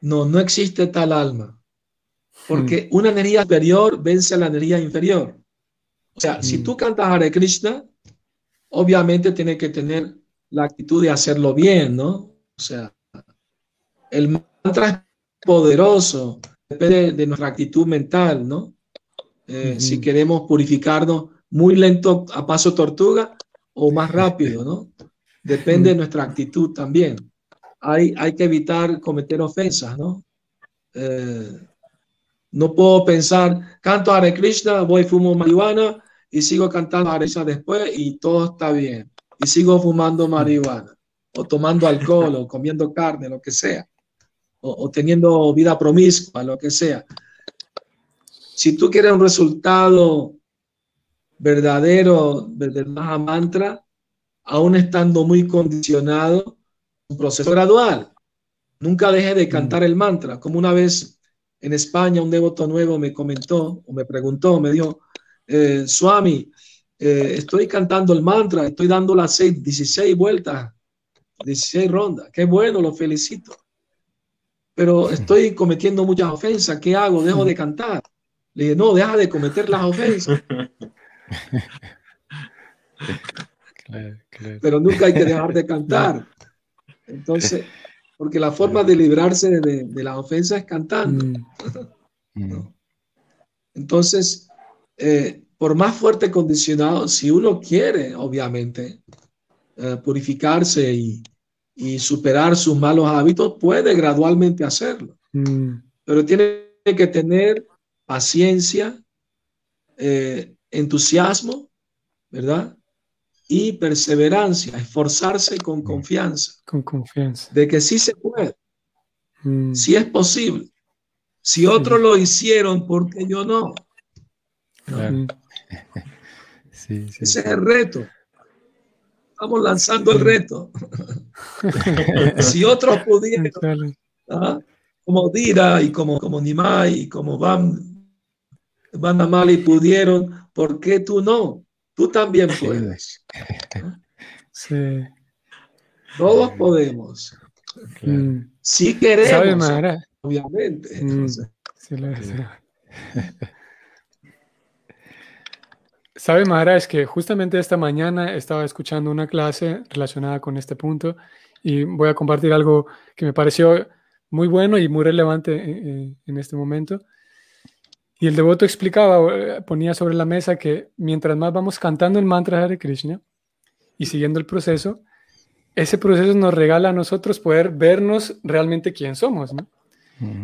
No, no existe tal alma. Porque una energía superior vence a la energía inferior. O sea, si tú cantas Hare Krishna, obviamente tienes que tener la actitud de hacerlo bien, ¿no? O sea, el mantra es poderoso, depende de nuestra actitud mental, ¿no? Eh, si queremos purificarnos muy lento a paso tortuga o más rápido, ¿no? Depende de nuestra actitud también. Hay, hay que evitar cometer ofensas, ¿no? Eh, no puedo pensar, canto Hare Krishna, voy fumo marihuana y sigo cantando Hare Krishna después y todo está bien. Y sigo fumando marihuana o tomando alcohol o comiendo carne, lo que sea. O, teniendo vida promiscua, lo que sea. Si tú quieres un resultado verdadero del Maha Mantra, aún estando muy condicionado, un proceso gradual. Nunca deje de cantar el mantra. Como una vez en España un devoto nuevo me comentó o me preguntó, me dijo, eh, Swami, eh, estoy cantando el mantra, estoy dando las seis, 16 vueltas, 16 rondas. Qué bueno, lo felicito. Pero estoy cometiendo muchas ofensas. ¿Qué hago? Dejo de cantar. Le dije, no, deja de cometer las ofensas. Pero nunca hay que dejar de cantar. Entonces, porque la forma de librarse de, de la ofensa es cantando. Mm. Mm. Entonces, eh, por más fuerte condicionado, si uno quiere, obviamente, eh, purificarse y, superar sus malos hábitos, puede gradualmente hacerlo. Mm. Pero tiene que tener paciencia, eh, entusiasmo, ¿verdad? Y perseverancia, esforzarse con confianza. Con confianza. De que sí se puede, si es posible. Si otros lo hicieron, ¿por qué yo no? Ese es el reto. Estamos lanzando el reto. si otros pudieron, ¿ah? como Dira y como, como Nimai y como Van, Van Amali pudieron, ¿por qué tú no? Tú también puedes. Sí. Todos podemos. Si queremos, obviamente. Mm. Sabe, es que justamente esta mañana estaba escuchando una clase relacionada con este punto y voy a compartir algo que me pareció muy bueno y muy relevante eh, eh, en, este momento. Y el devoto explicaba, eh, ponía sobre la mesa que mientras más vamos cantando el mantra Hare Krishna y siguiendo el proceso, ese proceso nos regala a nosotros poder vernos realmente quién somos, ¿no?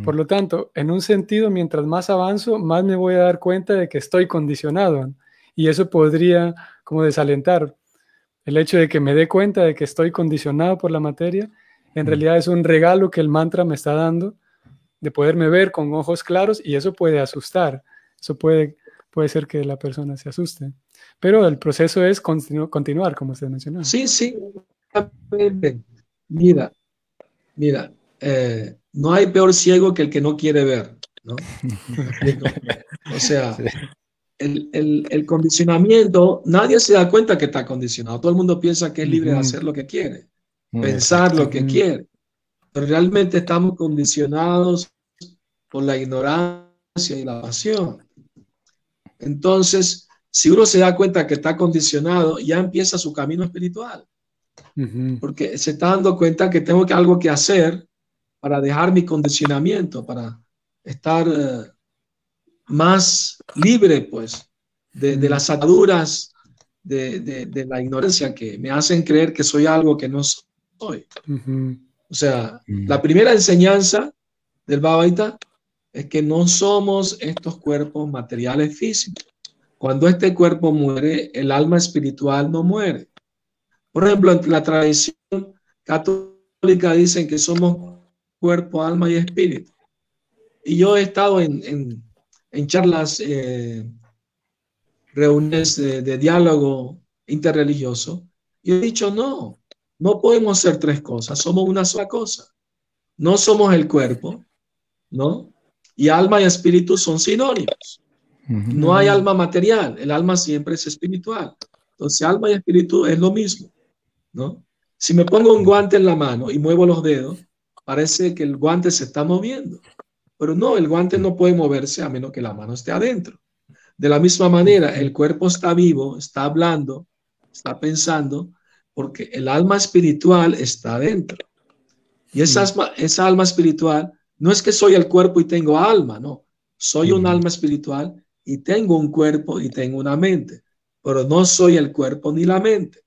Por lo tanto, en un sentido, mientras más avanzo, más me voy a dar cuenta de que estoy condicionado y eso podría como desalentar. El hecho de que me dé cuenta de que estoy condicionado por la materia, en realidad es un regalo que el mantra me está dando de poderme ver con ojos claros y eso puede asustar. Eso puede, puede ser que la persona se asuste. Pero el proceso es continuar, como usted mencionó. Sí, sí. Mira, mira, eh, no hay peor ciego que el que no quiere ver, ¿no? o sea, el, condicionamiento, nadie se da cuenta que está condicionado. Todo el mundo piensa que es libre de hacer lo que quiere, pensar lo que quiere. Pero realmente estamos condicionados por la ignorancia y la pasión. Entonces, si uno se da cuenta que está condicionado, ya empieza su camino espiritual. Porque se está dando cuenta que tengo que algo que hacer para dejar mi condicionamiento, para estar eh, más libre, pues, de, las ataduras de, la ignorancia que me hacen creer que soy algo que no soy. O sea, la primera enseñanza del Bhagavad es que no somos estos cuerpos materiales físicos. Cuando este cuerpo muere, el alma espiritual no muere. Por ejemplo, en la tradición católica dicen que somos cuerpo, alma y espíritu. Y yo he estado en en charlas, eh, reuniones de, diálogo interreligioso, y he dicho, no, no podemos ser tres cosas, somos una sola cosa. No somos el cuerpo, ¿no? Y alma y espíritu son sinónimos. No hay alma material, el alma siempre es espiritual. Entonces, alma y espíritu es lo mismo, ¿no? Si me pongo un guante en la mano y muevo los dedos, parece que el guante se está moviendo. Pero no, el guante no puede moverse a menos que la mano esté adentro. De la misma manera, el cuerpo está vivo, está hablando, está pensando, porque el alma espiritual está adentro. Y esa, esa alma espiritual no es que soy el cuerpo y tengo alma, no. Soy un alma espiritual y tengo un cuerpo y tengo una mente, pero no soy el cuerpo ni la mente.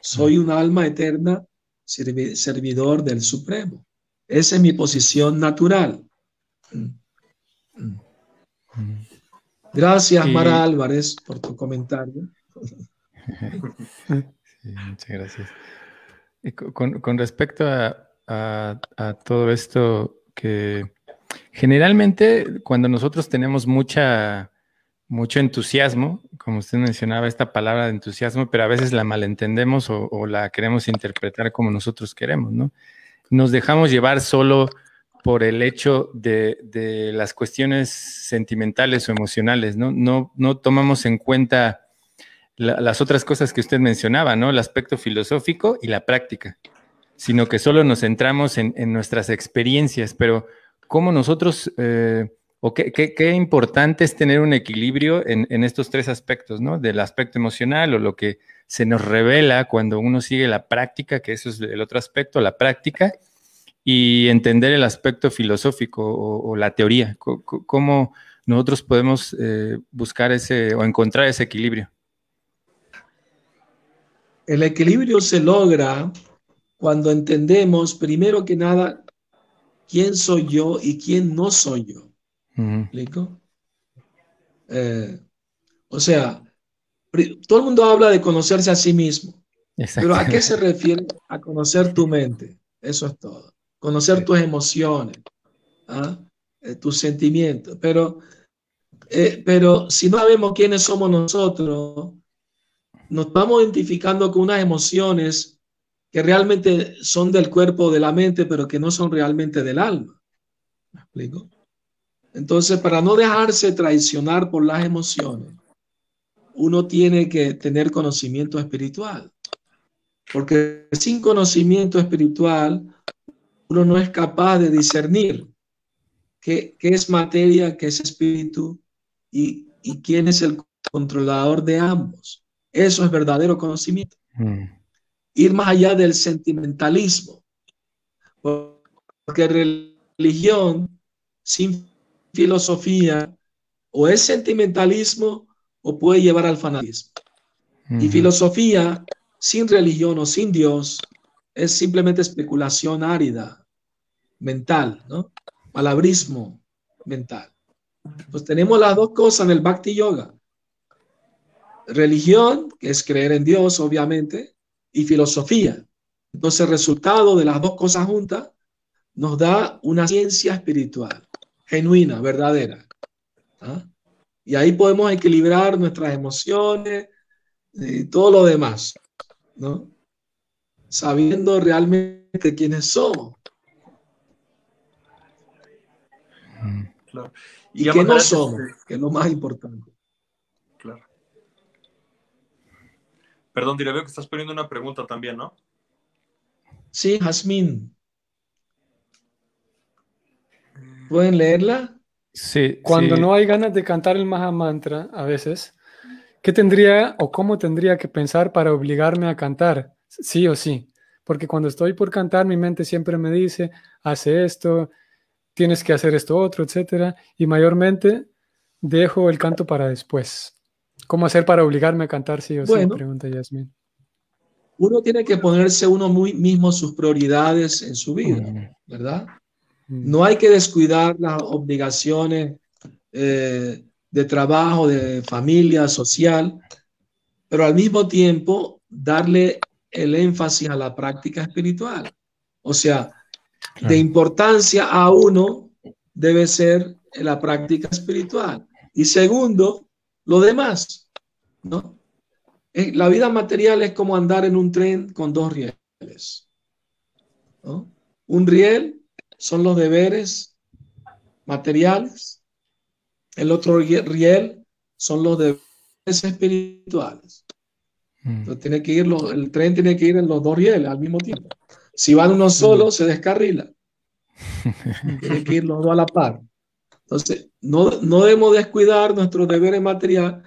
Soy un alma eterna, servidor del Supremo. Esa es mi posición natural. Gracias, Mara Álvarez, por tu comentario. muchas gracias. Con, respecto a, todo esto que generalmente cuando nosotros tenemos mucha, mucho entusiasmo, como usted mencionaba esta palabra de entusiasmo, pero a veces la malentendemos o, la queremos interpretar como nosotros queremos, ¿no? Nos dejamos llevar solo por el hecho de, las cuestiones sentimentales o emocionales, ¿no? No, no tomamos en cuenta las otras cosas que usted mencionaba, ¿no? El aspecto filosófico y la práctica, sino que solo nos centramos en, nuestras experiencias, pero cómo nosotros, eh, o qué, qué, importante es tener un equilibrio en, estos tres aspectos, ¿no? Del aspecto emocional o lo que se nos revela cuando uno sigue la práctica, que eso es el otro aspecto, la práctica, y entender el aspecto filosófico o, la teoría, cómo nosotros podemos eh, buscar ese o encontrar ese equilibrio. El equilibrio se logra cuando entendemos, primero que nada, quién soy yo y quién no soy yo. explico? Eh, o sea, todo el mundo habla de conocerse a sí mismo. Pero ¿a qué se refiere a conocer tu mente? Eso es todo. Conocer tus emociones, ¿ah? eh, tus sentimientos. Pero, eh, pero si no sabemos quiénes somos nosotros, nos vamos identificando con unas emociones que realmente son del cuerpo o de la mente, pero que no son realmente del alma. ¿Me explico? Entonces, para no dejarse traicionar por las emociones, uno tiene que tener conocimiento espiritual. Porque sin conocimiento espiritual, uno no es capaz de discernir qué, es materia, qué es espíritu y, quién es el controlador de ambos. Eso es verdadero conocimiento. Mm. Ir más allá del sentimentalismo. Porque religión sin filosofía o es sentimentalismo o puede llevar al fanatismo. Y filosofía sin religión o sin Dios es simplemente especulación árida, mental, ¿no? Palabrismo mental. Pues tenemos las dos cosas en el Bhakti Yoga religión, que es creer en Dios, obviamente, y filosofía. Entonces, el resultado de las dos cosas juntas nos da una ciencia espiritual, genuina, verdadera. ¿ah? Y ahí podemos equilibrar nuestras emociones y todo lo demás, ¿no? Sabiendo realmente quiénes somos. Y, qué no somos, que es lo más importante. Perdón, diré, veo que estás poniendo una pregunta también, ¿no? Sí, Jazmín. ¿Pueden leerla? Sí. Cuando no hay ganas de cantar el Maha Mantra, a veces, ¿qué tendría o cómo tendría que pensar para obligarme a cantar? Sí o sí. Porque cuando estoy por cantar, mi mente siempre me dice, hace esto, tienes que hacer esto otro, etcétera. Y mayormente dejo el canto para después. ¿Cómo hacer para obligarme a cantar sí o sí? Pregunta Yasmin. Uno tiene que ponerse uno muy mismo sus prioridades en su vida, mm. ¿verdad? Mm. No hay que descuidar las obligaciones eh, de trabajo, de familia, social, pero al mismo tiempo darle el énfasis a la práctica espiritual. O sea, de importancia a uno debe ser la práctica espiritual. Y segundo, lo demás, ¿no? Eh, la vida material es como andar en un tren con dos rieles. ¿no? Un riel son los deberes materiales, el otro riel son los deberes espirituales. Mm. Entonces, tiene que ir el tren tiene que ir en los dos rieles al mismo tiempo. Si van uno solo, se descarrila. Tienen que ir los dos a la par. Entonces, no, no debemos descuidar nuestros deberes materiales,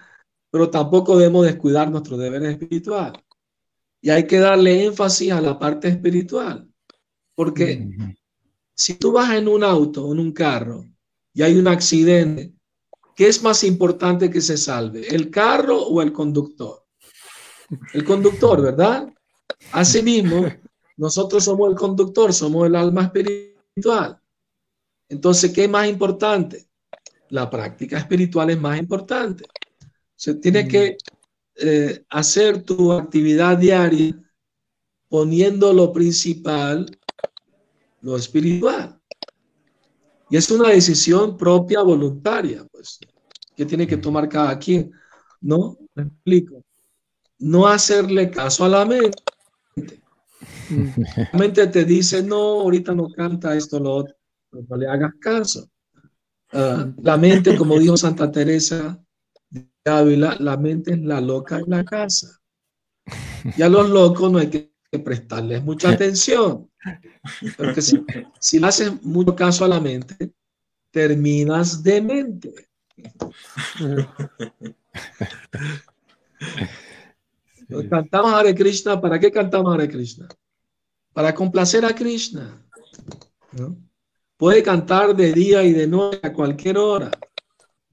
pero tampoco debemos descuidar nuestros deberes espirituales. Y hay que darle énfasis a la parte espiritual, porque si tú vas en un auto, en un carro, y hay un accidente, ¿qué es más importante que se salve? ¿El carro o el conductor? El conductor, ¿verdad? Asimismo, nosotros somos el conductor, somos el alma espiritual. Entonces, ¿qué es más importante? La práctica espiritual es más importante. Se tiene que eh, hacer tu actividad diaria poniendo lo principal, lo espiritual. Y es una decisión propia, voluntaria, pues, que tiene que tomar cada quien. ¿No? Me explico. No hacerle caso a la mente. La mente te dice, no, ahorita no canta esto, lo otro. No le hagas caso. Ah, la mente, como dijo Santa Teresa de Ávila, la mente es la loca en la casa. Y a los locos no hay que prestarles mucha atención. Porque si, si le haces mucho caso a la mente, terminas demente. Cantamos Hare Krishna, ¿para qué cantamos Hare Krishna? Para complacer a Krishna. Puede cantar de día y de noche a cualquier hora.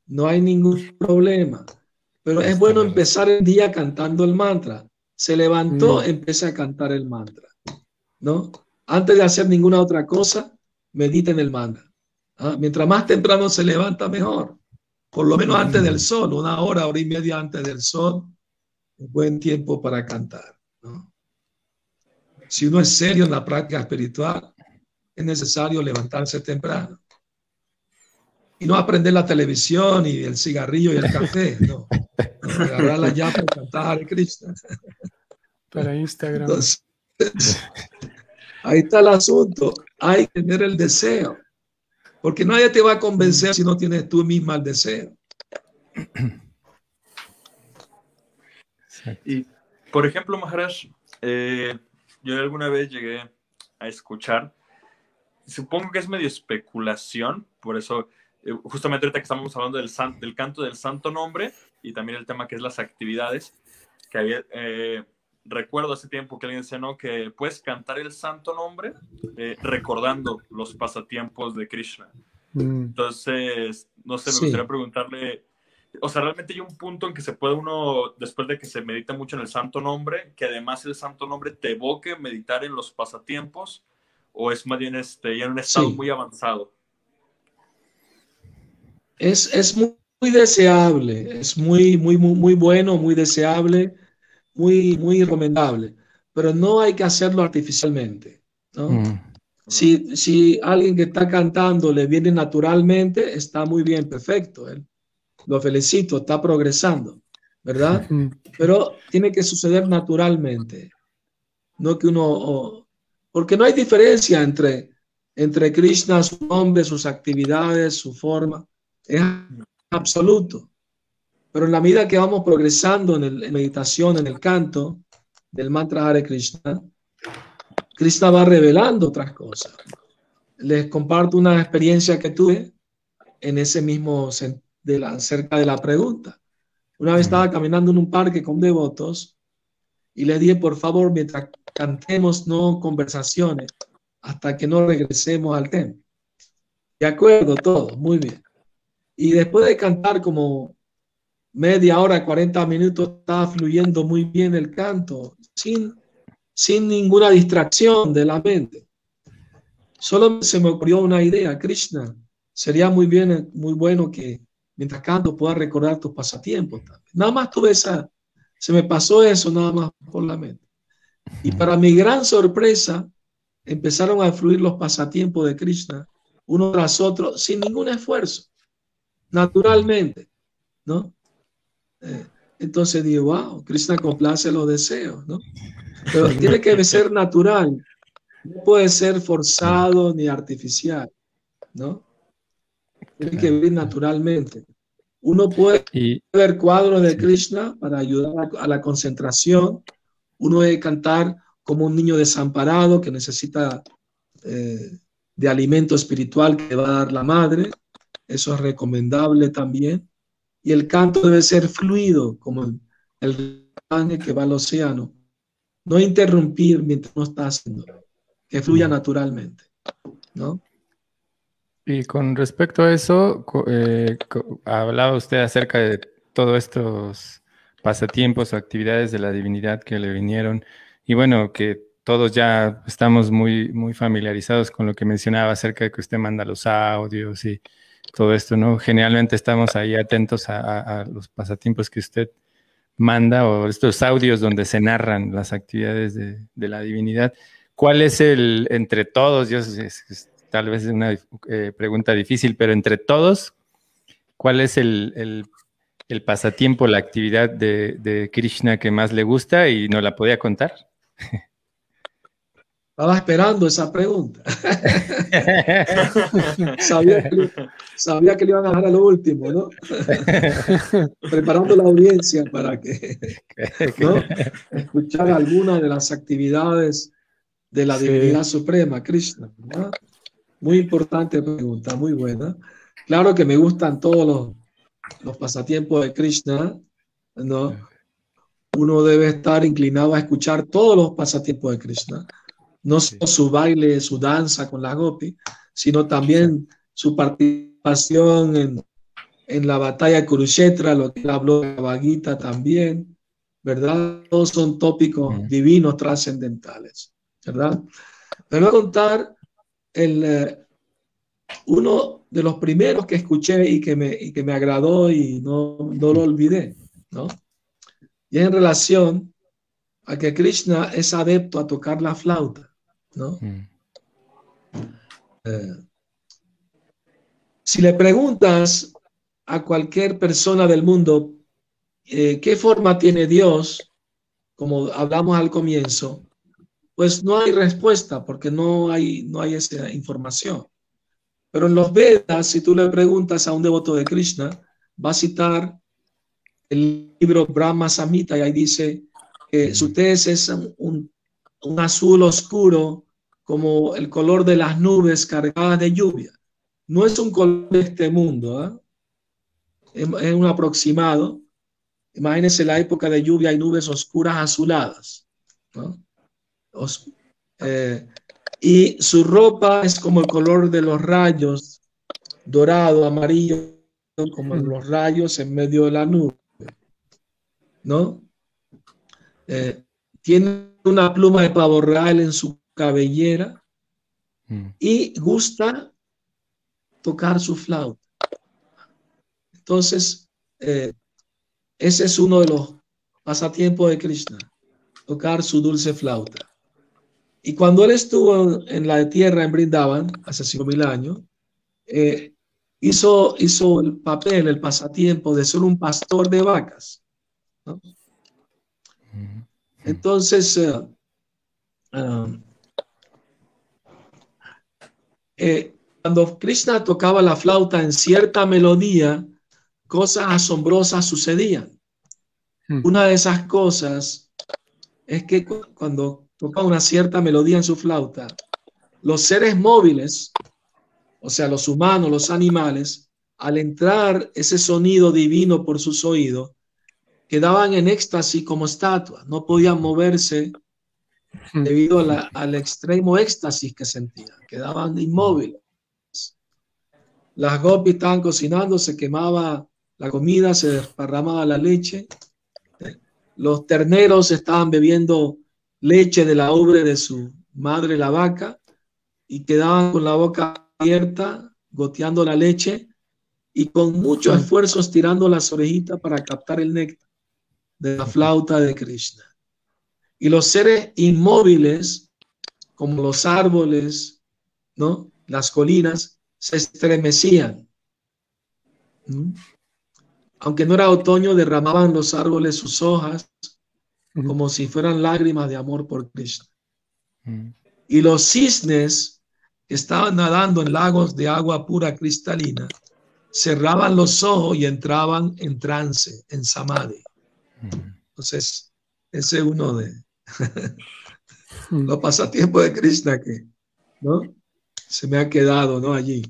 No hay ningún problema. Pero es bueno empezar el día cantando el mantra. Se levantó, mm. empecé a cantar el mantra. ¿No? Antes de hacer ninguna otra cosa, medita en el mantra. ¿ah? Mientras más temprano se levanta, mejor. Por lo menos antes del sol, una hora, hora y media antes del sol, un buen tiempo para cantar. Si uno es serio en la práctica espiritual, es necesario levantarse temprano. Y no aprender la televisión y el cigarrillo y el café, no. Agarrarla ya para cantar a Cristo. Para Instagram. Ahí está el asunto. Hay que tener el deseo. Porque nadie te va a convencer si no tienes tú misma el deseo. Y, por ejemplo, Maharaj, eh, yo alguna vez llegué a escuchar, supongo que es medio especulación, por eso, eh, justamente ahorita que estamos hablando del, del canto del santo nombre y también el tema que es las actividades, que había, eh, recuerdo hace tiempo que alguien enseñó que puedes cantar el santo nombre eh, recordando los pasatiempos de Krishna. Mm. Entonces, no sé, me gustaría preguntarle, o sea, realmente hay un punto en que se puede uno, después de que se medita mucho en el santo nombre, que además el santo nombre te evoque meditar en los pasatiempos, o es más bien este, ya en un estado muy avanzado. Es, es muy, muy, deseable, es muy, muy, muy, muy bueno, muy deseable muy, muy recomendable, pero no hay que hacerlo artificialmente. ¿no? Mm. Si, si alguien que está cantando le viene naturalmente, está muy bien, perfecto. Él, lo felicito, está progresando, ¿verdad? Pero tiene que suceder naturalmente. No que uno, porque no hay diferencia entre, entre Krishna, su nombre, sus actividades, su forma. Es absoluto. Pero en la medida que vamos progresando en, el, meditación, en el canto del mantra Hare Krishna, Krishna va revelando otras cosas. Les comparto una experiencia que tuve en ese mismo de la, acerca de la pregunta. Una vez estaba caminando en un parque con devotos y le dije, por favor, mientras cantemos, no conversaciones, hasta que no regresemos al templo. De acuerdo, todo, muy bien. Y después de cantar como media hora, 40 minutos, estaba fluyendo muy bien el canto, sin, sin ninguna distracción de la mente. Solo se me ocurrió una idea, Krishna, sería muy bien, muy bueno que mientras canto pueda recordar tus pasatiempos. Nada más tuve esa, se me pasó eso nada más por la mente. Y para mi gran sorpresa, empezaron a fluir los pasatiempos de Krishna, uno tras otro, sin ningún esfuerzo, naturalmente, ¿no? Eh, entonces digo, wow, Krishna complace los deseos, ¿no? Pero tiene que ser natural, no puede ser forzado ni artificial, ¿no? Tiene que vivir naturalmente. Uno puede ver cuadros de Krishna para ayudar a la concentración, uno debe cantar como un niño desamparado que necesita eh, de alimento espiritual que va a dar la madre. Eso es recomendable también. Y el canto debe ser fluido, como el, el que va al océano. No interrumpir mientras no está haciendo, que fluya naturalmente. ¿no? Y con respecto a eso, eh, hablaba usted acerca de todos estos pasatiempos o actividades de la divinidad que le vinieron. Y bueno, que todos ya estamos muy, muy familiarizados con lo que mencionaba acerca de que usted manda los audios y todo esto, ¿no? Generalmente estamos ahí atentos a, los pasatiempos que usted manda o estos audios donde se narran las actividades de, la divinidad. ¿Cuál es el, entre todos, yo tal vez es una eh, pregunta difícil, pero entre todos, ¿cuál es el, pasatiempo, la actividad de, de, Krishna que más le gusta y no la podía contar? Estaba esperando esa pregunta. sabía, que, sabía, que, le iban a dejar a lo último, ¿no? Preparando la audiencia para que ¿no? escuchar alguna de las actividades de la divinidad suprema, Krishna. Muy importante pregunta, muy buena. Claro que me gustan todos los, los pasatiempos de Krishna, ¿no? Uno debe estar inclinado a escuchar todos los pasatiempos de Krishna no solo su baile, su danza con la gopi, sino también su participación en, en la batalla Kurukshetra, lo que habló Vaguita también, ¿verdad? Todos son tópicos divinos trascendentales, ¿verdad? Me voy a contar el, eh, uno de los primeros que escuché y que me, y que me agradó y no, no lo olvidé, ¿no? Y en relación a que Krishna es adepto a tocar la flauta. ¿no? Mm. Eh, si le preguntas a cualquier persona del mundo eh, qué forma tiene Dios, como hablamos al comienzo, pues no hay respuesta porque no hay, no hay esa información. Pero en los Vedas, si tú le preguntas a un devoto de Krishna, va a citar el libro Brahma Samhita y ahí dice que su tez es un, azul oscuro como el color de las nubes cargadas de lluvia. No es un color de este mundo, ¿ah? es, un aproximado. Imagínense la época de lluvia y nubes oscuras azuladas. Eh, y su ropa es como el color de los rayos, dorado, amarillo, como los rayos en medio de la nube. ¿No? Eh, tiene una pluma de pavo real en su cabellera mm. y gusta tocar su flauta. Entonces, eh, ese es uno de los pasatiempos de Krishna, tocar su dulce flauta. Y cuando él estuvo en la tierra en Brindavan, hace cinco mil años, eh, hizo, hizo el papel, el pasatiempo de ser un pastor de vacas. Entonces, eh, um, eh, cuando Krishna tocaba la flauta en cierta melodía, cosas asombrosas sucedían. Hmm. Una de esas cosas es que cuando tocaba una cierta melodía en su flauta, los seres móviles, o sea, los humanos, los animales, al entrar ese sonido divino por sus oídos, quedaban en éxtasis como estatuas, no podían moverse debido al extremo éxtasis que sentían, quedaban inmóviles. Las gopis estaban cocinando, se quemaba la comida, se desparramaba la leche. Los terneros estaban bebiendo leche de la ubre de su madre, la vaca, y quedaban con la boca abierta, goteando la leche y con mucho esfuerzo estirando las orejitas para captar el néctar de la flauta de Krishna. Y los seres inmóviles, como los árboles, ¿no? Las colinas, se estremecían. ¿Mm? Aunque no era otoño, derramaban los árboles sus hojas como si fueran lágrimas de amor por Cristo. Y los cisnes que estaban nadando en lagos de agua pura cristalina, cerraban los ojos y entraban en trance, en samadhi. Entonces, ese es uno de, los pasatiempos de Krishna que, ¿no? Se me ha quedado, ¿no? Allí.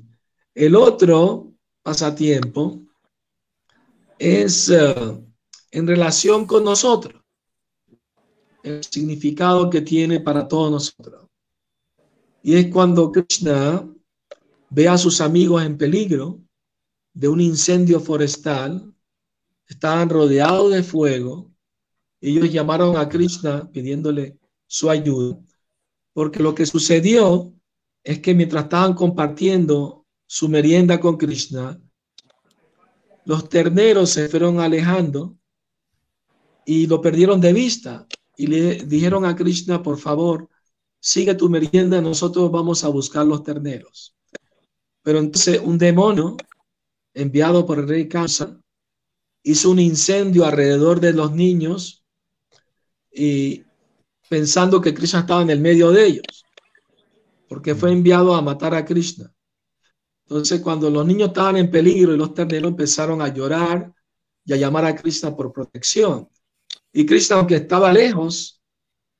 El otro pasatiempo es eh, en relación con nosotros, el significado que tiene para todos nosotros. Y es cuando Krishna ve a sus amigos en peligro de un incendio forestal, estaban rodeados de fuego, ellos llamaron a Krishna pidiéndole su ayuda, porque lo que sucedió es que mientras estaban compartiendo su merienda con Krishna, los terneros se fueron alejando y lo perdieron de vista y le dijeron a Krishna, por favor, sigue tu merienda, nosotros vamos a buscar los terneros. Pero entonces un demonio enviado por el rey Kansa hizo un incendio alrededor de los niños y pensando que Krishna estaba en el medio de ellos, porque fue enviado a matar a Krishna. Entonces, cuando los niños estaban en peligro y los terneros empezaron a llorar y a llamar a Krishna por protección. Y Krishna, aunque estaba lejos,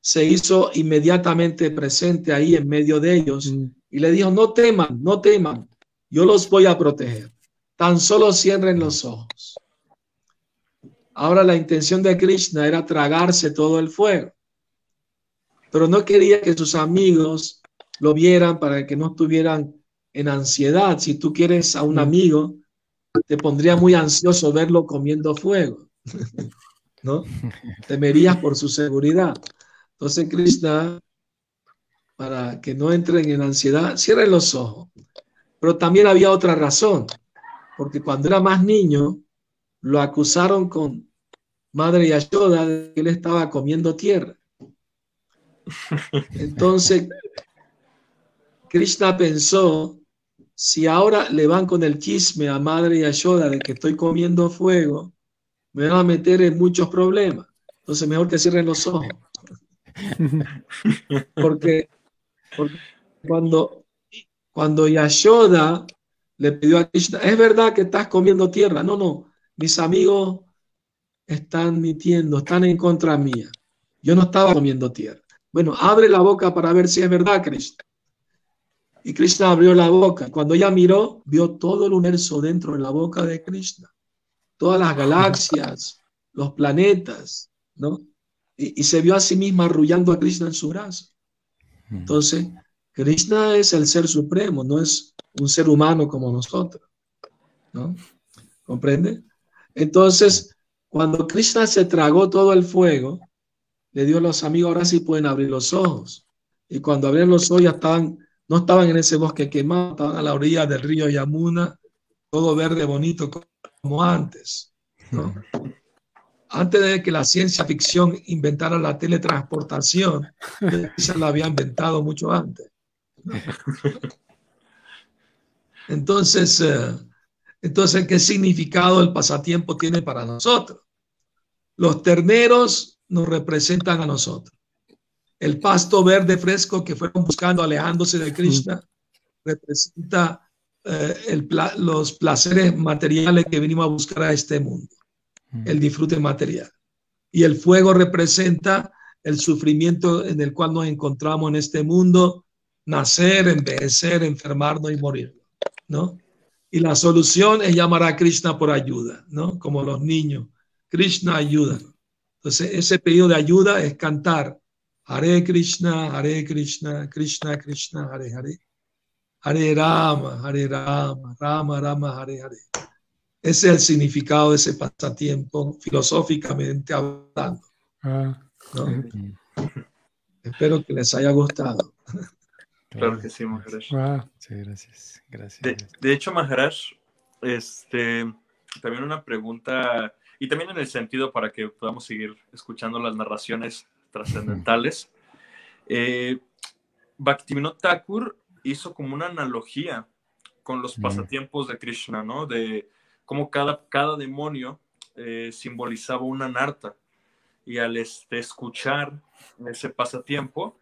se hizo inmediatamente presente ahí en medio de ellos mm. y le dijo, no teman, no teman, yo los voy a proteger. Tan solo cierren los ojos. Ahora la intención de Krishna era tragarse todo el fuego, pero no quería que sus amigos lo vieran para que no estuvieran en ansiedad. Si tú quieres a un mm. amigo, te pondría muy ansioso verlo comiendo fuego, ¿no? Temerías por su seguridad. Entonces, Krishna, para que no entren en ansiedad, cierren los ojos. Pero también había otra razón, porque cuando era más niño, lo acusaron con madre y Yashoda de que él estaba comiendo tierra. Entonces, Krishna pensó, si ahora le van con el chisme a madre y Yashoda de que estoy comiendo fuego, me van a meter en muchos problemas. Entonces, mejor que cierren los ojos. porque, porque cuando cuando Yashoda le pidió a Krishna, es verdad que estás comiendo tierra. No, no, mis amigos están mintiendo, están en contra mía. Yo no estaba comiendo tierra. Bueno, abre la boca para ver si es verdad, Krishna. Y Krishna abrió la boca. Cuando ella miró, vio todo el universo dentro de la boca de Krishna. Todas las galaxias, los planetas, ¿no? Y, y se vio a sí misma arrullando a Krishna en su brazo. Mm. Entonces, Krishna es el ser supremo, no es un ser humano como nosotros. ¿No? ¿Comprende? Entonces, cuando Krishna se tragó todo el fuego, le dio a los amigos, ahora sí pueden abrir los ojos. Y cuando abrieron los ojos ya estaban, no estaban en ese bosque quemado, estaban a la orilla del río Yamuna, todo verde, bonito como antes. ¿no? antes de que la ciencia ficción inventara la teletransportación, se la había inventado mucho antes. Entonces, eh, entonces, ¿qué significado el pasatiempo tiene para nosotros? Los terneros nos representan a nosotros. El pasto verde fresco que fueron buscando, alejándose de Krishna, representa eh, los placeres materiales que venimos a buscar a este mundo, el disfrute material. Y el fuego representa el sufrimiento en el cual nos encontramos en este mundo, nacer, envejecer, enfermarnos y morir, ¿no? Y la solución es llamar a Krishna por ayuda, ¿no? Como los niños. Krishna ayuda. Entonces, ese pedido de ayuda es cantar Hare Krishna, Hare Krishna, Krishna Krishna, Hare Hare. Hare Rama, Hare Rama, Rama Rama, Hare Hare. Ese es el significado de ese pasatiempo, filosóficamente hablando. Ah, Espero que les haya gustado. Claro que sí, Maharaj. sí, gracias. gracias. De, hecho, Maharaj, este, también una pregunta, y también en el sentido para que podamos seguir escuchando las narraciones trascendentales. Eh, Bhaktivinoda Thakur hizo como una analogía con los pasatiempos de Krishna, ¿no? De cómo cada, cada demonio eh, simbolizaba una narta. Y al este, escuchar ese pasatiempo,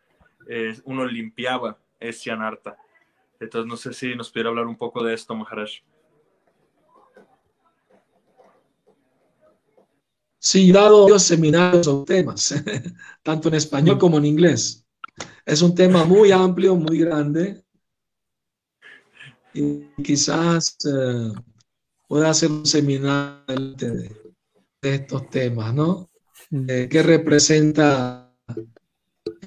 eh, uno limpiaba es Cianarta. Entonces, no sé si nos pudiera hablar un poco de esto, Maharaj. Sí, dado seminarios o temas, tanto en español como en inglés. Es un tema muy amplio, muy grande. Y quizás eh, pueda hacer un seminario de, estos temas, ¿no? Mm. Eh, ¿Qué representa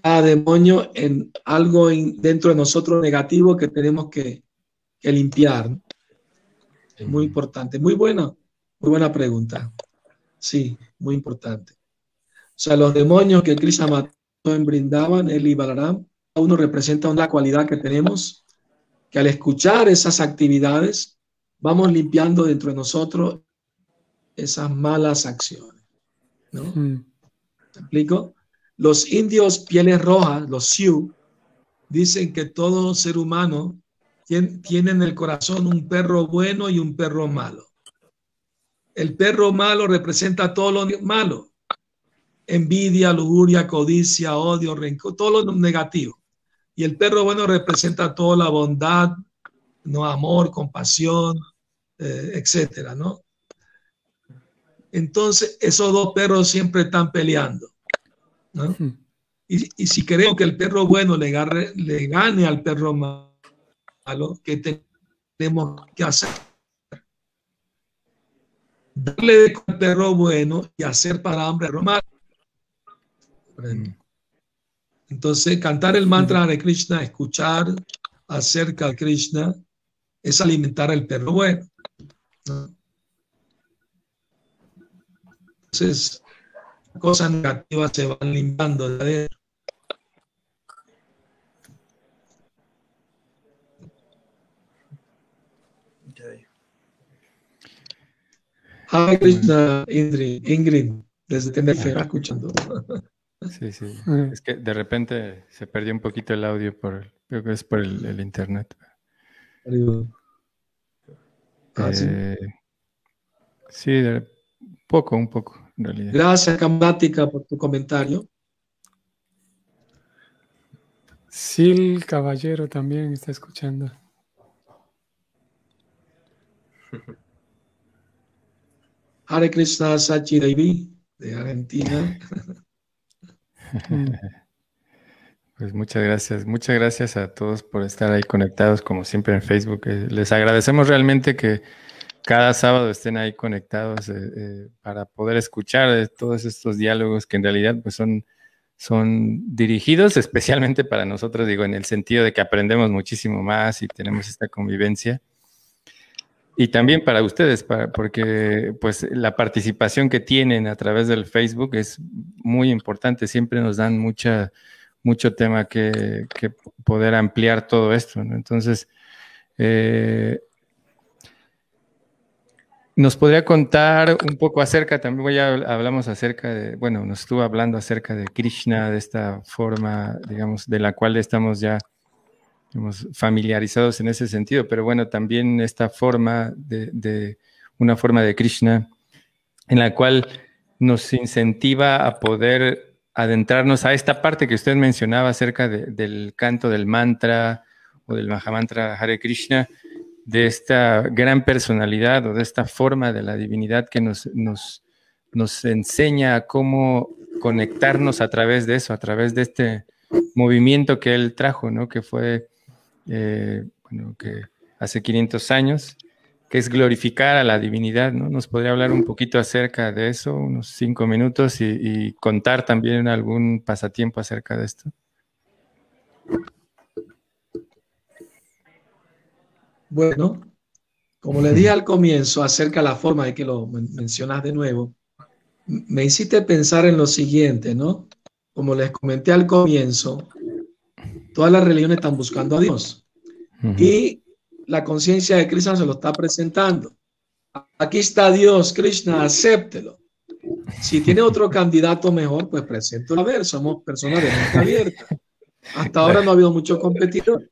cada demonio en algo dentro de nosotros negativo que tenemos que, limpiar? Es muy importante. Muy buena, muy buena pregunta. Sí, muy importante. O sea, los demonios que Krishna mató en Brindavan, él y Balaram, uno representa una cualidad que tenemos, que al escuchar esas actividades, vamos limpiando dentro de nosotros esas malas acciones. ¿no? Mm. explico? Los indios pieles rojas, los Sioux, dicen que todo ser humano tiene en el corazón un perro bueno y un perro malo. El perro malo representa todo lo malo. Envidia, lujuria, codicia, odio, rencor, todo lo negativo. Y el perro bueno representa toda la bondad, no amor, compasión, eh, etcétera, ¿no? Entonces, esos dos perros siempre están peleando. ¿no? Y, si queremos que el perro bueno le, le gane al perro malo, ¿qué tenemos que hacer? Darle al perro bueno y hacer para hambre al malo. Entonces, cantar el mantra de Krishna, escuchar acerca de Krishna, es alimentar al perro bueno. Entonces, cosas negativas se van limpiando de adentro. Krishna, Ingrid, Ingrid, desde Tenerife, escuchando. Sí, sí. Es que de repente se perdió un poquito el audio por, creo que es por el, internet. Ah, sí, eh, sí de, poco, un poco, en realidad. Gracias, Camática, por tu comentario. Sil Caballero también está escuchando. Hare Krishna Sachi Devi de Argentina. Pues muchas gracias, muchas gracias a todos por estar ahí conectados como siempre en Facebook. Eh, les agradecemos realmente que cada sábado estén ahí conectados eh, eh, para poder escuchar todos estos diálogos que en realidad pues son, son dirigidos especialmente para nosotros, digo, en el sentido de que aprendemos muchísimo más y tenemos esta convivencia. Y también para ustedes, porque pues la participación que tienen a través del Facebook es muy importante, siempre nos dan mucha, mucho tema que, que poder ampliar todo esto. Entonces, eh, nos podría contar un poco acerca, también voy a, hablamos acerca de, bueno, nos estuvo hablando acerca de Krishna, de esta forma, digamos, de la cual estamos ya familiarizados en ese sentido, pero bueno, también esta forma de, una forma de Krishna en la cual nos incentiva a poder adentrarnos a esta parte que usted mencionaba acerca del canto del mantra o del Mahamantra Hare Krishna, de esta gran personalidad o de esta forma de la divinidad que nos, nos, nos enseña cómo conectarnos a través de eso, a través de este movimiento que él trajo, ¿no? que fue, eh, bueno, que hace 500 años, que es glorificar a la divinidad, ¿no? ¿Nos podría hablar un poquito acerca de eso, unos cinco minutos, y, y contar también algún pasatiempo acerca de esto? Bueno, como le dije al comienzo acerca de la forma de que lo mencionas de nuevo, me hiciste pensar en lo siguiente, ¿no? Como les comenté al comienzo, todas las religiones están buscando a Dios y la conciencia de Krishna se lo está presentando. Aquí está Dios, Krishna, acéptelo. Si tiene otro candidato mejor, pues presento a ver, somos personas de mente abierta. Hasta ahora no ha habido mucho competidor.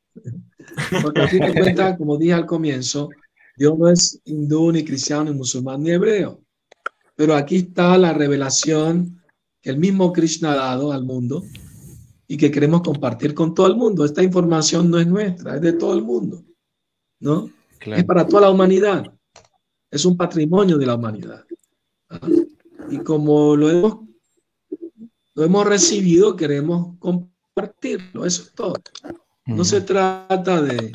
Porque a fin de cuentas, como dije al comienzo, Dios no es hindú, ni cristiano, ni musulmán, ni hebreo. Pero aquí está la revelación que el mismo Krishna ha dado al mundo y que queremos compartir con todo el mundo. Esta información no es nuestra, es de todo el mundo. ¿No? Es para toda la humanidad. Es un patrimonio de la humanidad. Y como lo hemos, lo hemos recibido, queremos compartir compartirlo, eso es todo. No se trata de,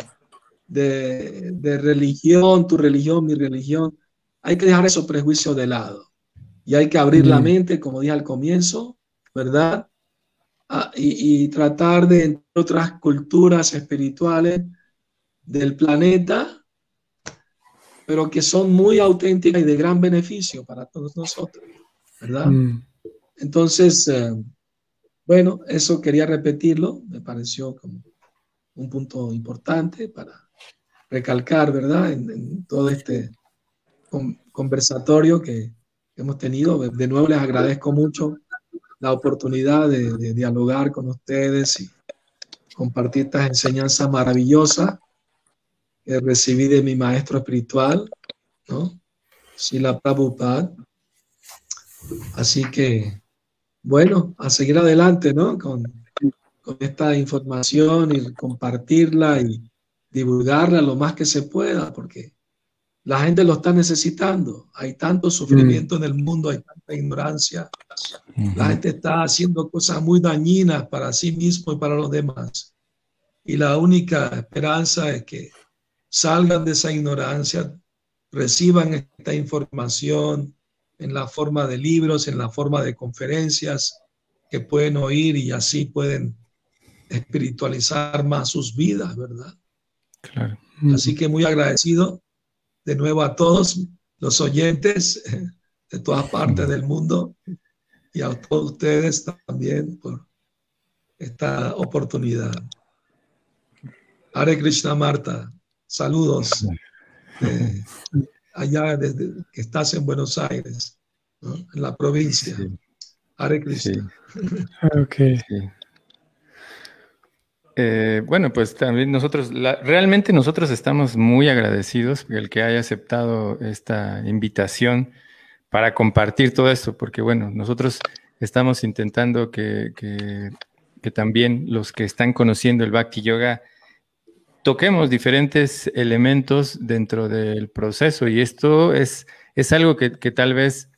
de, religión, tu religión, mi religión. Hay que dejar esos prejuicios de lado y hay que abrir la mente, como dije al comienzo, ¿verdad? Ah, y, y, tratar de, entre otras culturas espirituales del planeta, pero que son muy auténticas y de gran beneficio para todos nosotros, ¿verdad? Mm. Entonces, eh, bueno, eso quería repetirlo, me pareció como un punto importante para recalcar, ¿verdad? En, todo este conversatorio que hemos tenido. De nuevo les agradezco mucho la oportunidad de, dialogar con ustedes y compartir estas enseñanzas maravillosas que recibí de mi maestro espiritual, ¿no? Sila Prabhupada. Así que, bueno, a seguir adelante, ¿no? Con, con esta información y compartirla y divulgarla lo más que se pueda, porque la gente lo está necesitando. Hay tanto sufrimiento en el mundo, hay tanta ignorancia. La gente está haciendo cosas muy dañinas para sí mismo y para los demás. Y la única esperanza es que salgan de esa ignorancia, reciban esta información en la forma de libros, en la forma de conferencias que pueden oír y así pueden espiritualizar más sus vidas, ¿verdad? Claro. Así que muy agradecido de nuevo a todos los oyentes de todas partes del mundo y a todos ustedes también por esta oportunidad. Hare Krishna Marta. Saludos allá desde que estás en Buenos Aires, en la provincia. Hare Krishna. Eh, bueno, pues también nosotros, realmente nosotros estamos muy agradecidos el que haya aceptado esta invitación para compartir todo esto, porque bueno, nosotros estamos intentando que, que también los que están conociendo el Bhakti Yoga toquemos diferentes elementos dentro del proceso. Y esto es, es algo que, tal vez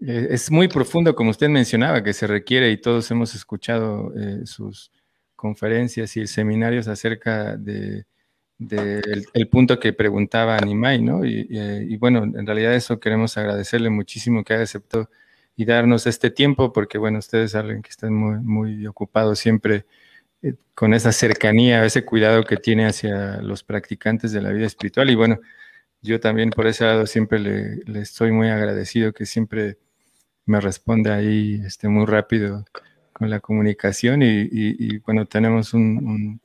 eh, es muy profundo, como usted mencionaba, que se requiere y todos hemos escuchado eh, sus conferencias y seminarios acerca de, el, punto que preguntaba Animay, ¿no? Y, eh, y, bueno, en realidad eso queremos agradecerle muchísimo que haya aceptado y darnos este tiempo, porque bueno, ustedes saben que están muy, muy ocupados siempre eh, con esa cercanía, ese cuidado que tiene hacia los practicantes de la vida espiritual. Y bueno, yo también por ese lado siempre le, estoy muy agradecido que siempre me responde ahí este, muy rápido con la comunicación y, bueno, tenemos un,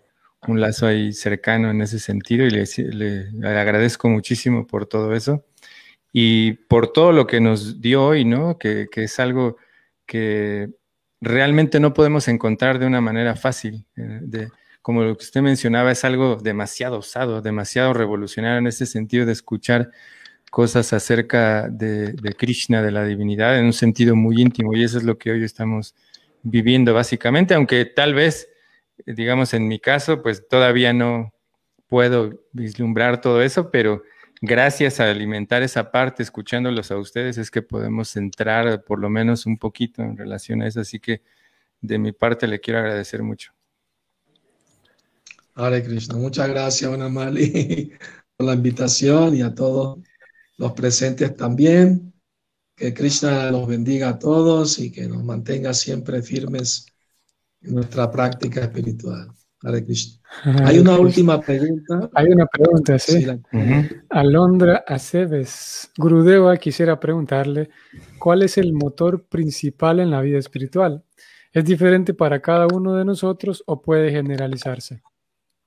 lazo ahí cercano en ese sentido y le, agradezco muchísimo por todo eso y por todo lo que nos dio hoy, ¿no? Que, que es algo que realmente no podemos encontrar de una manera fácil. Eh, de, como lo que usted mencionaba, es algo demasiado osado, demasiado revolucionario en ese sentido de escuchar cosas acerca de, Krishna, de la divinidad, en un sentido muy íntimo. Y eso es lo que hoy estamos viviendo básicamente, aunque tal vez, digamos, en mi caso, pues todavía no puedo vislumbrar todo eso, pero gracias a alimentar esa parte, escuchándolos a ustedes, es que podemos entrar por lo menos un poquito en relación a eso. Así que de mi parte le quiero agradecer mucho. Hare Krishna, muchas gracias, Mali, por la invitación y a todos los presentes también. Que Krishna los bendiga a todos y que nos mantenga siempre firmes en nuestra práctica espiritual. Hay una última pregunta. Hay una pregunta, sí. Alondra Aceves. Gurudeva quisiera preguntarle, ¿cuál es el motor principal en la vida espiritual? ¿Es diferente para cada uno de nosotros o puede generalizarse?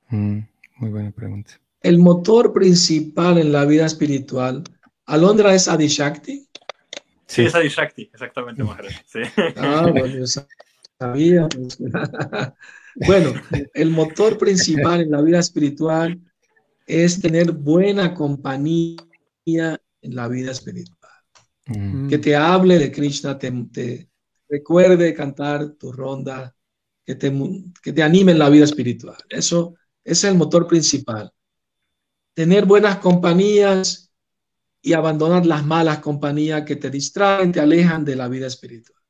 Mm, muy buena pregunta. El motor principal en la vida espiritual, Alondra es Adishakti. Sí, es Adishakti, exactamente, Sí. Ah, bueno, yo sabía. Bueno, el motor principal en la vida espiritual es tener buena compañía en la vida espiritual. Mm. Que te hable de Krishna, te, recuerde cantar tu ronda, que te, que te anime en la vida espiritual. Eso es el motor principal. Tener buenas compañías y abandonar las malas compañías que te distraen, te alejan de la vida espiritual.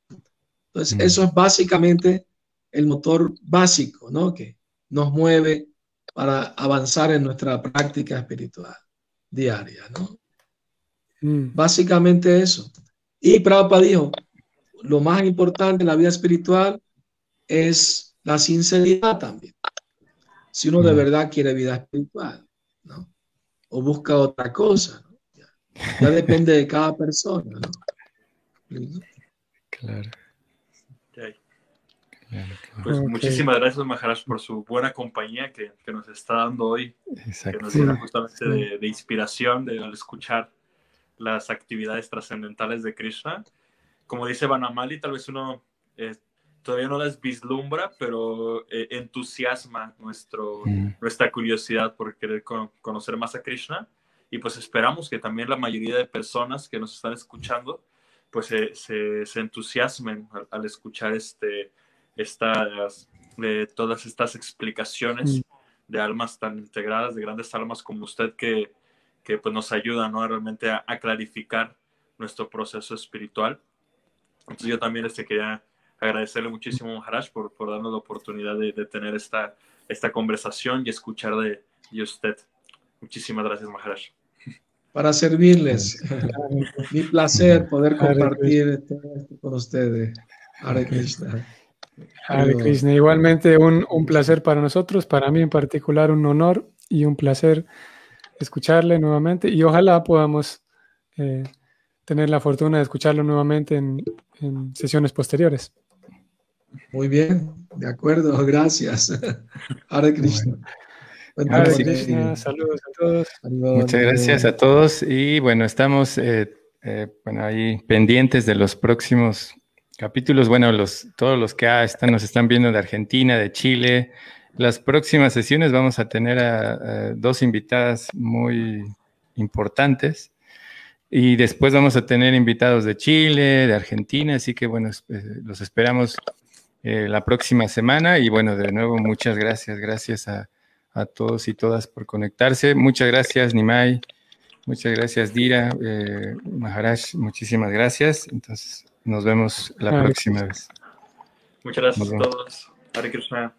Entonces, mm. eso es básicamente el motor básico, ¿no? Que nos mueve para avanzar en nuestra práctica espiritual diaria, ¿no? Mm. Básicamente eso. Y Prabhupada dijo, lo más importante en la vida espiritual es la sinceridad también. Si uno de mm. verdad quiere vida espiritual, ¿no? O busca otra cosa. Ya, depende de cada persona, ¿no? Claro. Pues muchísimas gracias, Maharaj, por su buena compañía que, que nos está dando hoy, Exacto. que nos llena justamente de, de, inspiración de, al escuchar las actividades trascendentales de Krishna. Como dice Vanamali, tal vez uno eh, todavía no las vislumbra, pero eh, entusiasma nuestro, mm. nuestra curiosidad por querer conocer más a Krishna. Y pues esperamos que también la mayoría de personas que nos están escuchando, pues se, se, entusiasmen al, escuchar este, estas, de todas estas explicaciones mm. de almas tan integradas, de grandes almas como usted que, que pues nos ayudan ¿no? realmente a, clarificar nuestro proceso espiritual. Entonces yo también este, quería agradecerle muchísimo, Maharaj, por, por darnos la oportunidad de, de, tener esta, esta conversación y escuchar de, de usted. Muchísimas gracias, Maharaj. Para servirles. Mi placer poder compartir todo esto con ustedes. Hare Krishna. Hare Krishna. Igualmente un, un placer para nosotros, para mí en particular un honor y un placer escucharle nuevamente y ojalá podamos eh, tener la fortuna de escucharlo nuevamente en, sesiones posteriores. Muy bien, de acuerdo, gracias. Hare Krishna. Hare Krishna, saludos a todos. Muchas gracias a todos y bueno, estamos eh, eh, bueno, ahí pendientes de los próximos capítulos. Bueno, los, todos los que están, nos están viendo de Argentina, de Chile, las próximas sesiones vamos a tener a, dos invitadas muy importantes. Y después vamos a tener invitados de Chile, de Argentina, así que bueno, eh, los esperamos eh, la próxima semana. Y bueno, de nuevo muchas gracias, gracias a, todos y todas por conectarse. Muchas gracias, Nimai. Muchas gracias, Dira. Eh, Maharaj, muchísimas gracias. Entonces, nos vemos la próxima vez. Muchas gracias a todos. Hare Krishna.